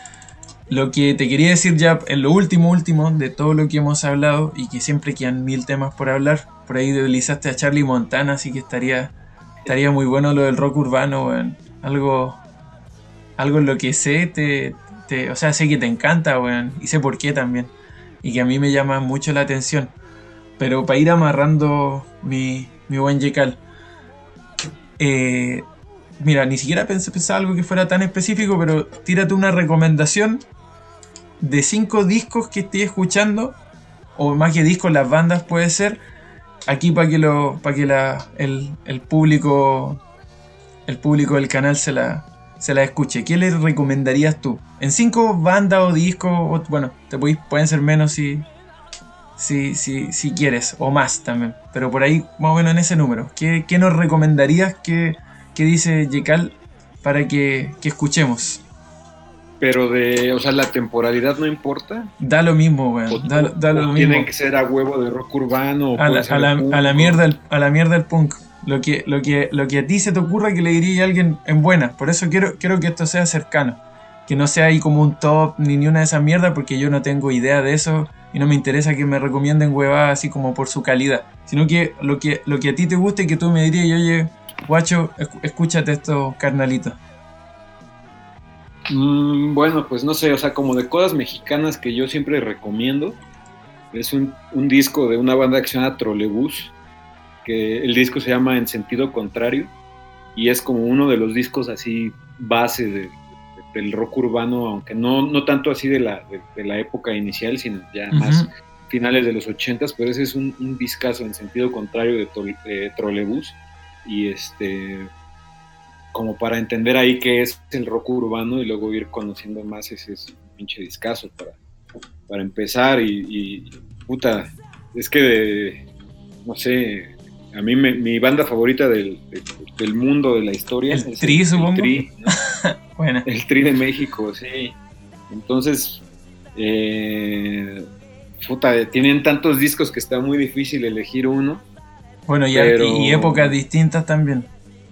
Lo que te quería decir ya en lo último, último de todo lo que hemos hablado y que siempre quedan mil temas por hablar. Por ahí debilizaste a Charlie Montana, así que estaría, estaría muy bueno lo del rock urbano, weón. Algo, algo en lo que sé, te, te, o sea, sé que te encanta, weón, y sé por qué también. Y que a mí me llama mucho la atención. Pero para ir amarrando mi, buen Yekal, eh, mira, ni siquiera pensé, pensar algo que fuera tan específico, pero tírate una recomendación de cinco discos que estés escuchando, o más que discos, las bandas puede ser, aquí para que lo, para que la, el, público, el público del canal se la, se la escuche. ¿Qué le recomendarías tú? En cinco bandas o discos, bueno, te pueden ser menos si, si, si, si quieres, o más también, pero por ahí más o menos en ese número. ¿Qué, qué nos recomendarías que, dice Yekal para que, escuchemos? Pero de, o sea, la temporalidad no importa. Da lo mismo, weón. Da, lo mismo. Tienen que ser a huevo de rock urbano. A la, a, la, a la, mierda, el, a la mierda del punk. Lo que, lo, que, lo que a ti se te ocurra que le diría a alguien en buena. Por eso quiero, quiero que esto sea cercano. Que no sea ahí como un top ni, ni una de esas mierdas, porque yo no tengo idea de eso y no me interesa que me recomienden huevadas así como por su calidad, sino que lo que, lo que a ti te guste y que tú me dirías, oye, guacho, escúchate esto, carnalito. Mm, bueno, pues no sé, o sea, como de cosas mexicanas que yo siempre recomiendo, es un, disco de una banda que se llama Trolebús, que el disco se llama En Sentido Contrario, y es como uno de los discos así base de, del rock urbano, aunque no, no tanto así de la, de, la época inicial, sino ya más finales de los ochentas, pero ese es un, un discazo en sentido contrario de, Trolebús. Y este, como para entender ahí qué es el rock urbano y luego ir conociendo más ese es un pinche discazo para, para empezar. Y, puta, es que de, no sé, a mí mi banda favorita del, del, mundo, de la historia. El Tri, supongo. Tri, El Tri de México, sí. Entonces, eh, puta, tienen tantos discos que está muy difícil elegir uno. Bueno, y, y épocas distintas también.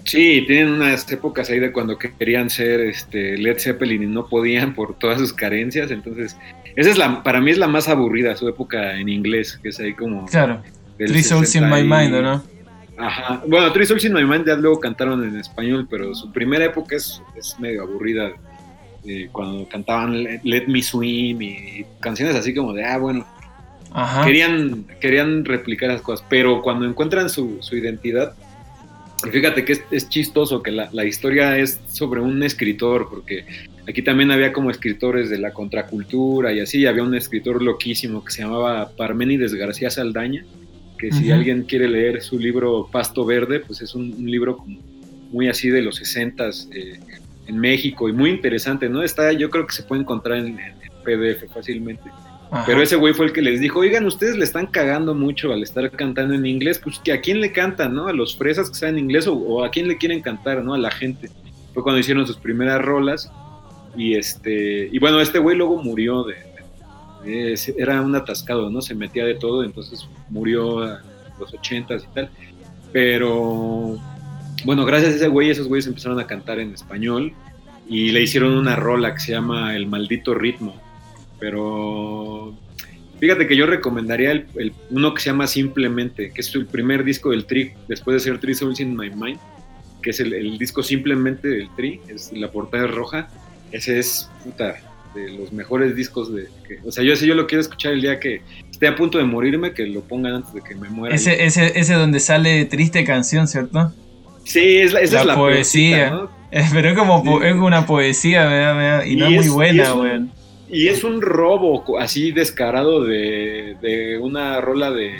Sí, tienen unas épocas ahí de cuando querían ser este, Led Zeppelin y no podían por todas sus carencias. Entonces, esa es la, para mí es la más aburrida, su época en inglés, que es ahí como. Claro. Three Souls in My Mind, ¿no? Ajá. Bueno, Three Souls in My Mind ya luego cantaron en español, pero su primera época es, es medio aburrida. Eh, cuando cantaban Let Me Swim y canciones así como de, ah, bueno. Ajá. Querían, querían replicar las cosas, pero cuando encuentran su, su identidad, fíjate que es, chistoso que la, la, historia es sobre un escritor, porque aquí también había como escritores de la contracultura y así, había un escritor loquísimo que se llamaba Parménides García Saldaña que si alguien quiere leer su libro Pasto Verde, pues es un, libro muy así de los 60 eh, en México y muy interesante, ¿no? Está, yo creo que se puede encontrar en, PDF fácilmente. Pero ese güey fue el que les dijo, oigan, ustedes le están cagando mucho al estar cantando en inglés, pues que a quién le cantan, ¿no? A los fresas que saben inglés o, a quién le quieren cantar, ¿no? A la gente. Fue cuando hicieron sus primeras rolas y este, y bueno, este güey luego murió de, era un atascado, ¿no? Se metía de todo, entonces murió a los ochentas y tal. Pero bueno, gracias a ese güey, esos güeyes empezaron a cantar en español y le hicieron una rola que se llama El maldito ritmo. Pero fíjate que yo recomendaría el, uno que se llama Simplemente, que es el primer disco del Tri, después de ser Three Souls in My Mind, que es el, disco Simplemente del Tri, es la portada roja. Ese es, puta, de los mejores discos de... o sea, yo ese yo lo quiero escuchar el día que esté a punto de morirme, que lo pongan antes de que me muera. Ese, ese, ese donde sale triste canción, ¿cierto? Sí, es la, esa es la poesía. Pero es como es una poesía, y no es muy buena, weón. Y es un robo así descarado de, de una rola de.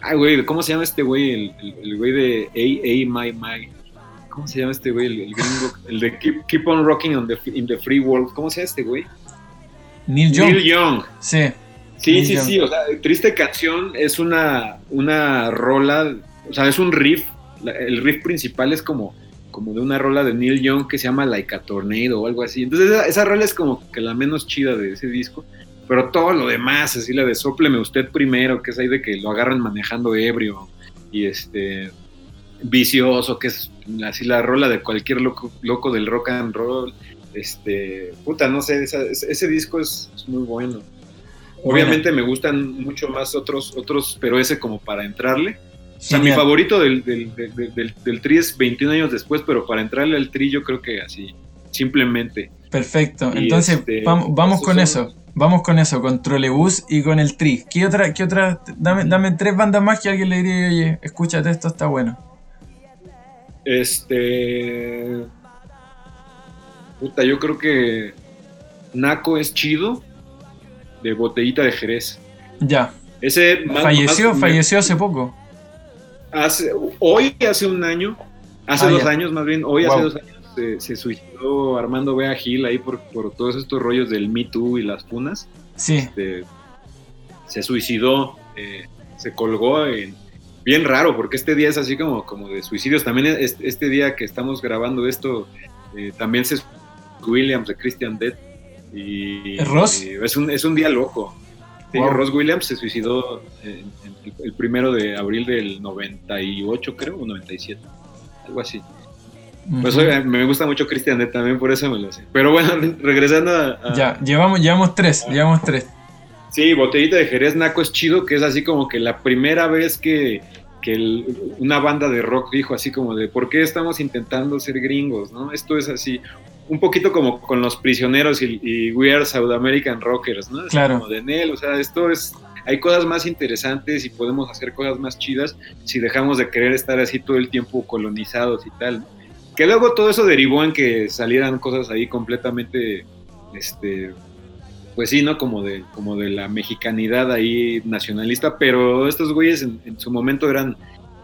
Ay, güey, ¿cómo se llama este güey? El, güey de A, A, My, My. ¿Cómo se llama este güey? El, gringo, el de Keep, on Rocking on the, in the Free World. ¿Cómo se llama este güey? Neil Young. Neil Young. Sí. Sí, sí, sí. O sea, Triste Canción es una, una rola, o sea, es un riff el riff principal es como, como de una rola de Neil Young que se llama Like a Tornado o algo así. Entonces esa, rola es como que la menos chida de ese disco. Pero todo lo demás, así la de Sopleme usted primero, que es ahí de que lo agarran manejando ebrio y este vicioso, que es así la rola de cualquier loco, loco del rock and roll. Este, puta, no sé, ese disco es, muy bueno. Obviamente me gustan mucho más otros, otros, pero ese como para entrarle. O sea, mi favorito del, del, tri es 21 años después, pero para entrarle al tri yo creo que así, simplemente. Perfecto, entonces este, vamos, con eso. Vamos con eso, con Trolebús y con el Tri. ¿Qué otra, qué otra? Dame, dame tres bandas más que alguien le diría, oye, escúchate, esto está bueno. Este. Puta, yo creo que Naco es chido de botellita de Jerez. Ya. Ese falleció, falleció hace poco hace, hoy, hace un año, hace ah, dos años más bien, hoy hace dos años se, suicidó Armando Bea Gil ahí por, todos estos rollos del Me Too y las punas. Sí. Este, se suicidó, eh, se colgó bien raro, porque este día es así como, como de suicidios. También este, día que estamos grabando esto, eh, también se Williams de Christian Dead. Y, ¿Ross? es, un, es un día loco. Ross Williams se suicidó el, primero de abril del 98, creo, o 97, algo así. Pues me gusta mucho Christian Dead también, por eso me lo sé. Pero bueno, regresando a. ya, llevamos, llevamos tres, llevamos tres. Sí, Botellita de Jerez Naco es chido, que es así como que la primera vez que, que una banda de rock dijo así como de, ¿por qué estamos intentando ser gringos? ¿no? Esto es así, un poquito como con los prisioneros y, We Are South American Rockers, ¿no? claro. Como de Nel, o sea, esto es, hay cosas más interesantes y podemos hacer cosas más chidas si dejamos de querer estar así todo el tiempo colonizados y tal. Que luego todo eso derivó en que salieran cosas ahí completamente, este, pues sí, ¿no? Como de, como de la mexicanidad ahí nacionalista, pero estos güeyes en su momento eran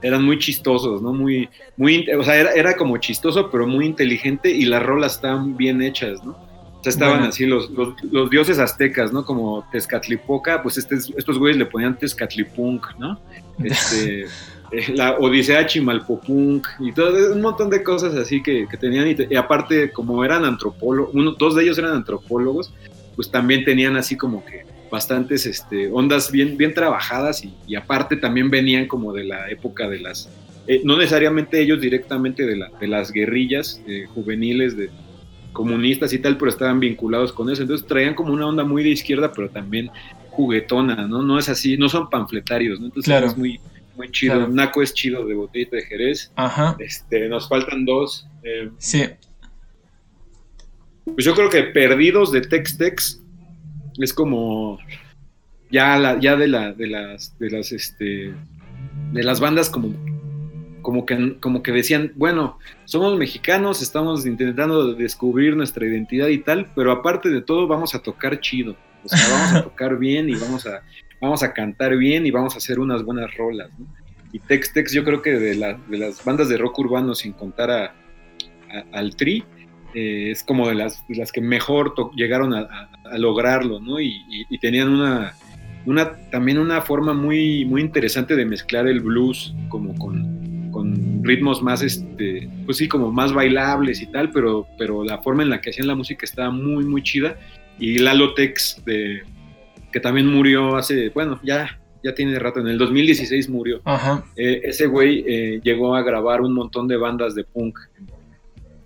eran muy chistosos, ¿no? Muy, muy, o sea, era, como chistoso, pero muy inteligente y las rolas estaban bien hechas, ¿no? O sea, estaban así los, los, dioses aztecas, ¿no? Como Tezcatlipoca, pues este, estos güeyes le ponían Tezcatlipunk, ¿no? Este, eh, la Odisea Chimalpopunk y todo, un montón de cosas así que, tenían, y, aparte, como eran antropólogos, uno, dos de ellos eran antropólogos, pues también tenían así como que bastantes este, ondas bien, bien trabajadas y, aparte también venían como de la época de las, eh, no necesariamente ellos directamente de, la, de las guerrillas eh, juveniles de comunistas y tal, pero estaban vinculados con eso, entonces traían como una onda muy de izquierda, pero también juguetona, ¿no? No es así, no son panfletarios, ¿no? Entonces es muy, muy chido. Naco es chido de botellita de Jerez. Ajá. Este, nos faltan dos. Eh, sí. Pues yo creo que Perdidos de Tex Tex es como ya la, ya de la, de las, de las, este, de las bandas como, como que, como que decían, bueno, somos mexicanos, estamos intentando descubrir nuestra identidad y tal, pero aparte de todo vamos a tocar chido, o sea, vamos a tocar bien y vamos a, vamos a cantar bien y vamos a hacer unas buenas rolas, Y Tex Tex yo creo que de, la, de las bandas de rock urbano sin contar a, al Tri, eh, es como de las, las que mejor llegaron a, lograrlo, ¿no? Y, tenían una, una, también una forma muy, muy interesante de mezclar el blues como con, con ritmos más, este, pues sí, como más bailables y tal, pero, pero la forma en la que hacían la música estaba muy, muy chida. Y Lalo Tex, de, que también murió hace, bueno, ya ya tiene rato, en el 2016 murió. Eh, ese güey eh, llegó a grabar un montón de bandas de punk en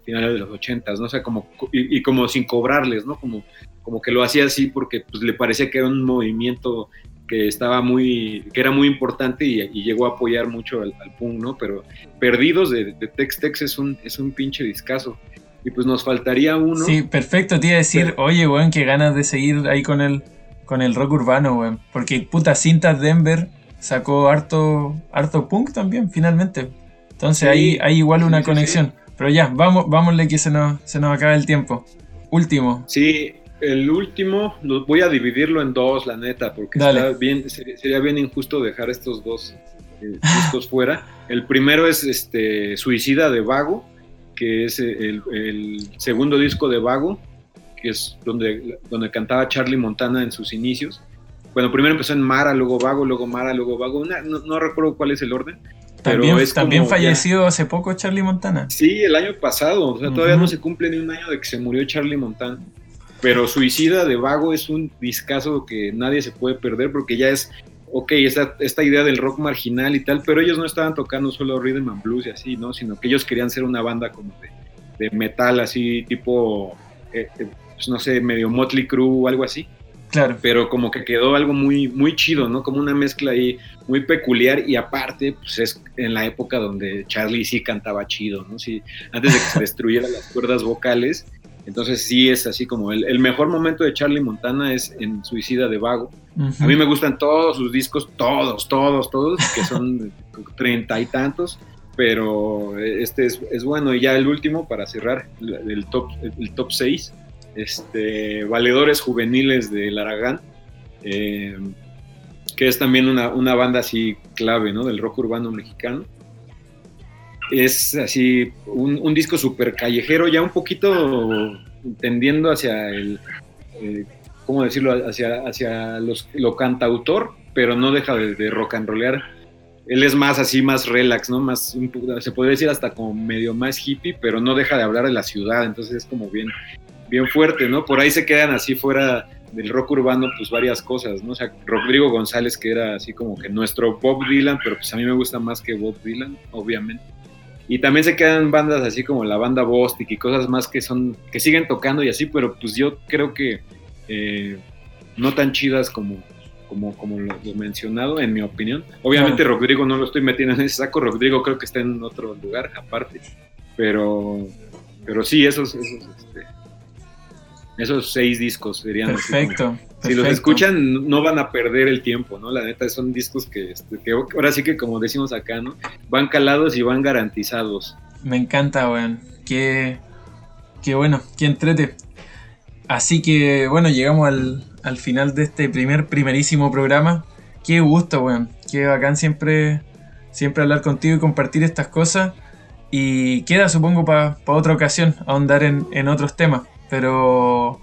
finales de los 80, ¿no? O sea, como, y, como sin cobrarles, ¿no? Como, como que lo hacía así porque pues, le parecía que era un movimiento que estaba muy, que era muy importante y, llegó a apoyar mucho al, punk, ¿no? Pero Perdidos de, de Tex Tex es un, es un pinche discazo. Y pues nos faltaría uno. Sí, perfecto, te iba a decir, oye, weón, qué ganas de seguir ahí con el con el rock urbano, weón. Porque puta Cintas Denver sacó harto, harto punk también, finalmente. Entonces ahí hay igual una conexión. Pero ya, vamos, vámonle que se nos, se nos acaba el tiempo. Último. Sí, el último voy a dividirlo en dos, la neta, porque bien, sería, bien injusto dejar estos dos eh, discos fuera. El primero es este Suicida de Vago, que es el, el segundo disco de Vago, que es donde, donde cantaba Charlie Montana en sus inicios. Bueno, primero empezó en Mara, luego Vago, luego Mara, luego Vago. no, recuerdo cuál es el orden. También, pero también falleció hace poco Charlie Montana. Sí, el año pasado. O sea, todavía no se cumple ni un año de que se murió Charlie Montana. Pero Suicida de Vago es un discazo que nadie se puede perder porque ya es, ok, esta, esta idea del rock marginal y tal, pero ellos no estaban tocando solo rhythm and blues y así, ¿no? Sino que ellos querían ser una banda como de, de metal así, tipo eh, eh, pues, no sé, medio Motley Crue o algo así. Claro. Pero como que quedó algo muy, muy chido, ¿no? Como una mezcla ahí muy peculiar y aparte, pues es en la época donde Charlie sí cantaba chido, ¿no? Sí, antes de que se destruyeran las cuerdas vocales. Entonces sí es así como el, mejor momento de Charlie Montana es en Suicida de Vago. A mí me gustan todos sus discos, todos, todos, todos, que son treinta y tantos, pero este es, es, bueno. Y ya el último, para cerrar el top, el top 6, este, Valedores Juveniles de Laragán, eh, que es también una, banda así clave ¿no? del rock urbano mexicano. Es así un, disco súper callejero, ya un poquito tendiendo hacia el, eh, ¿cómo decirlo?, hacia, hacia los, lo cantautor, pero no deja de, rock and rollear. Él es más así, más relax, ¿no? Más, se podría decir hasta como medio más hippie, pero no deja de hablar de la ciudad, entonces es como bien, bien fuerte, ¿no? Por ahí se quedan así fuera del rock urbano, pues varias cosas, ¿no? O sea, Rodrigo González, que era así como que nuestro Bob Dylan, pero pues a mí me gusta más que Bob Dylan, obviamente. Y también se quedan bandas así como la banda Bostic y cosas más que son, que siguen tocando y así, pero pues yo creo que eh, no tan chidas como, como, como lo, he mencionado, en mi opinión. Obviamente Rodrigo no lo estoy metiendo en ese saco, Rodrigo creo que está en otro lugar aparte, pero, pero sí, esos, esos este, esos seis discos serían. Perfecto. si los escuchan, no van a perder el tiempo, ¿no? La neta, son discos que, este, que ahora sí que, como decimos acá, ¿no? Van calados y van garantizados. Me encanta, weón. Qué, qué bueno, qué entrete. Así que, bueno, llegamos al, al final de este primer, primerísimo programa. Qué gusto, weón. Qué bacán siempre, siempre hablar contigo y compartir estas cosas. Y queda, supongo, para otra ocasión, ahondar en, en otros temas. Pero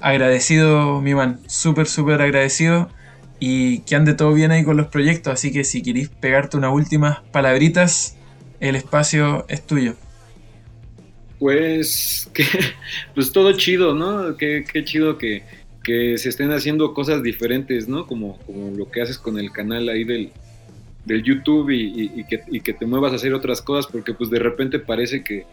agradecido, mi man, súper, súper agradecido. Y que ande todo bien ahí con los proyectos. Así que si queréis pegarte unas últimas palabritas, el espacio es tuyo. Pues, que, pues todo chido, ¿no? Qué, chido que, se estén haciendo cosas diferentes, ¿no? Como, como lo que haces con el canal ahí del, del YouTube y, que, y, que, te muevas a hacer otras cosas, porque pues de repente parece que,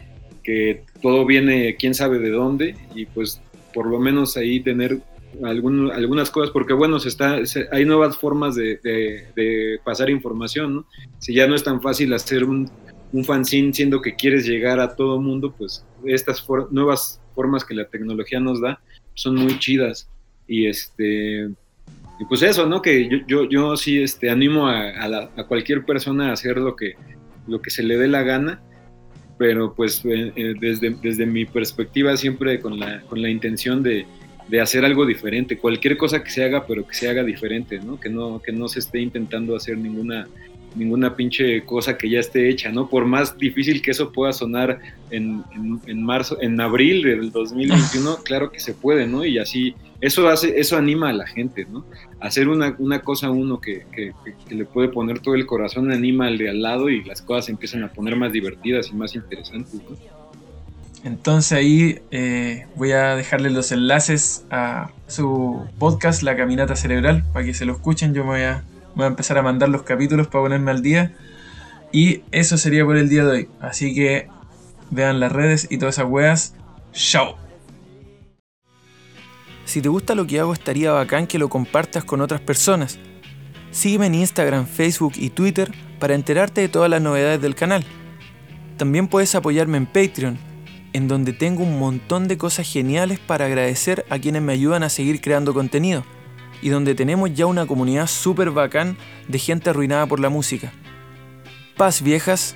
todo viene quién sabe de dónde y pues por lo menos ahí tener algunas cosas, porque bueno, se está, hay nuevas formas de, pasar información. Si ya no es tan fácil hacer un, un fanzine siendo que quieres llegar a todo mundo, pues estas nuevas formas que la tecnología nos da son muy chidas. Y este y pues eso, ¿no? Que yo, yo, yo sí este, animo a, a, cualquier persona a hacer lo que, lo que se le dé la gana pero pues eh, desde, desde mi perspectiva siempre con la, con la intención de, de, hacer algo diferente, cualquier cosa que se haga, pero que se haga diferente, ¿no? Que no, que no se esté intentando hacer ninguna ninguna pinche cosa que ya esté hecha, ¿no? Por más difícil que eso pueda sonar en, en, marzo, en abril del 2021, claro que se puede, ¿no? Y así, eso hace, eso anima a la gente, ¿no? Hacer una, una cosa uno que, que, le puede poner todo el corazón anima al de al lado y las cosas empiezan a poner más divertidas y más interesantes, ¿no? Entonces ahí eh, voy a dejarles los enlaces a su podcast, La Caminata Cerebral, para que se lo escuchen. Yo voy a Voy a empezar a mandar los capítulos para ponerme al día. Y eso sería por el día de hoy. Así que vean las redes y todas esas weas. ¡Chao! Si te gusta lo que hago, estaría bacán que lo compartas con otras personas. Sígueme en Instagram, Facebook y Twitter para enterarte de todas las novedades del canal. También puedes apoyarme en Patreon, en donde tengo un montón de cosas geniales para agradecer a quienes me ayudan a seguir creando contenido y donde tenemos ya una comunidad súper bacán de gente arruinada por la música. Paz viejas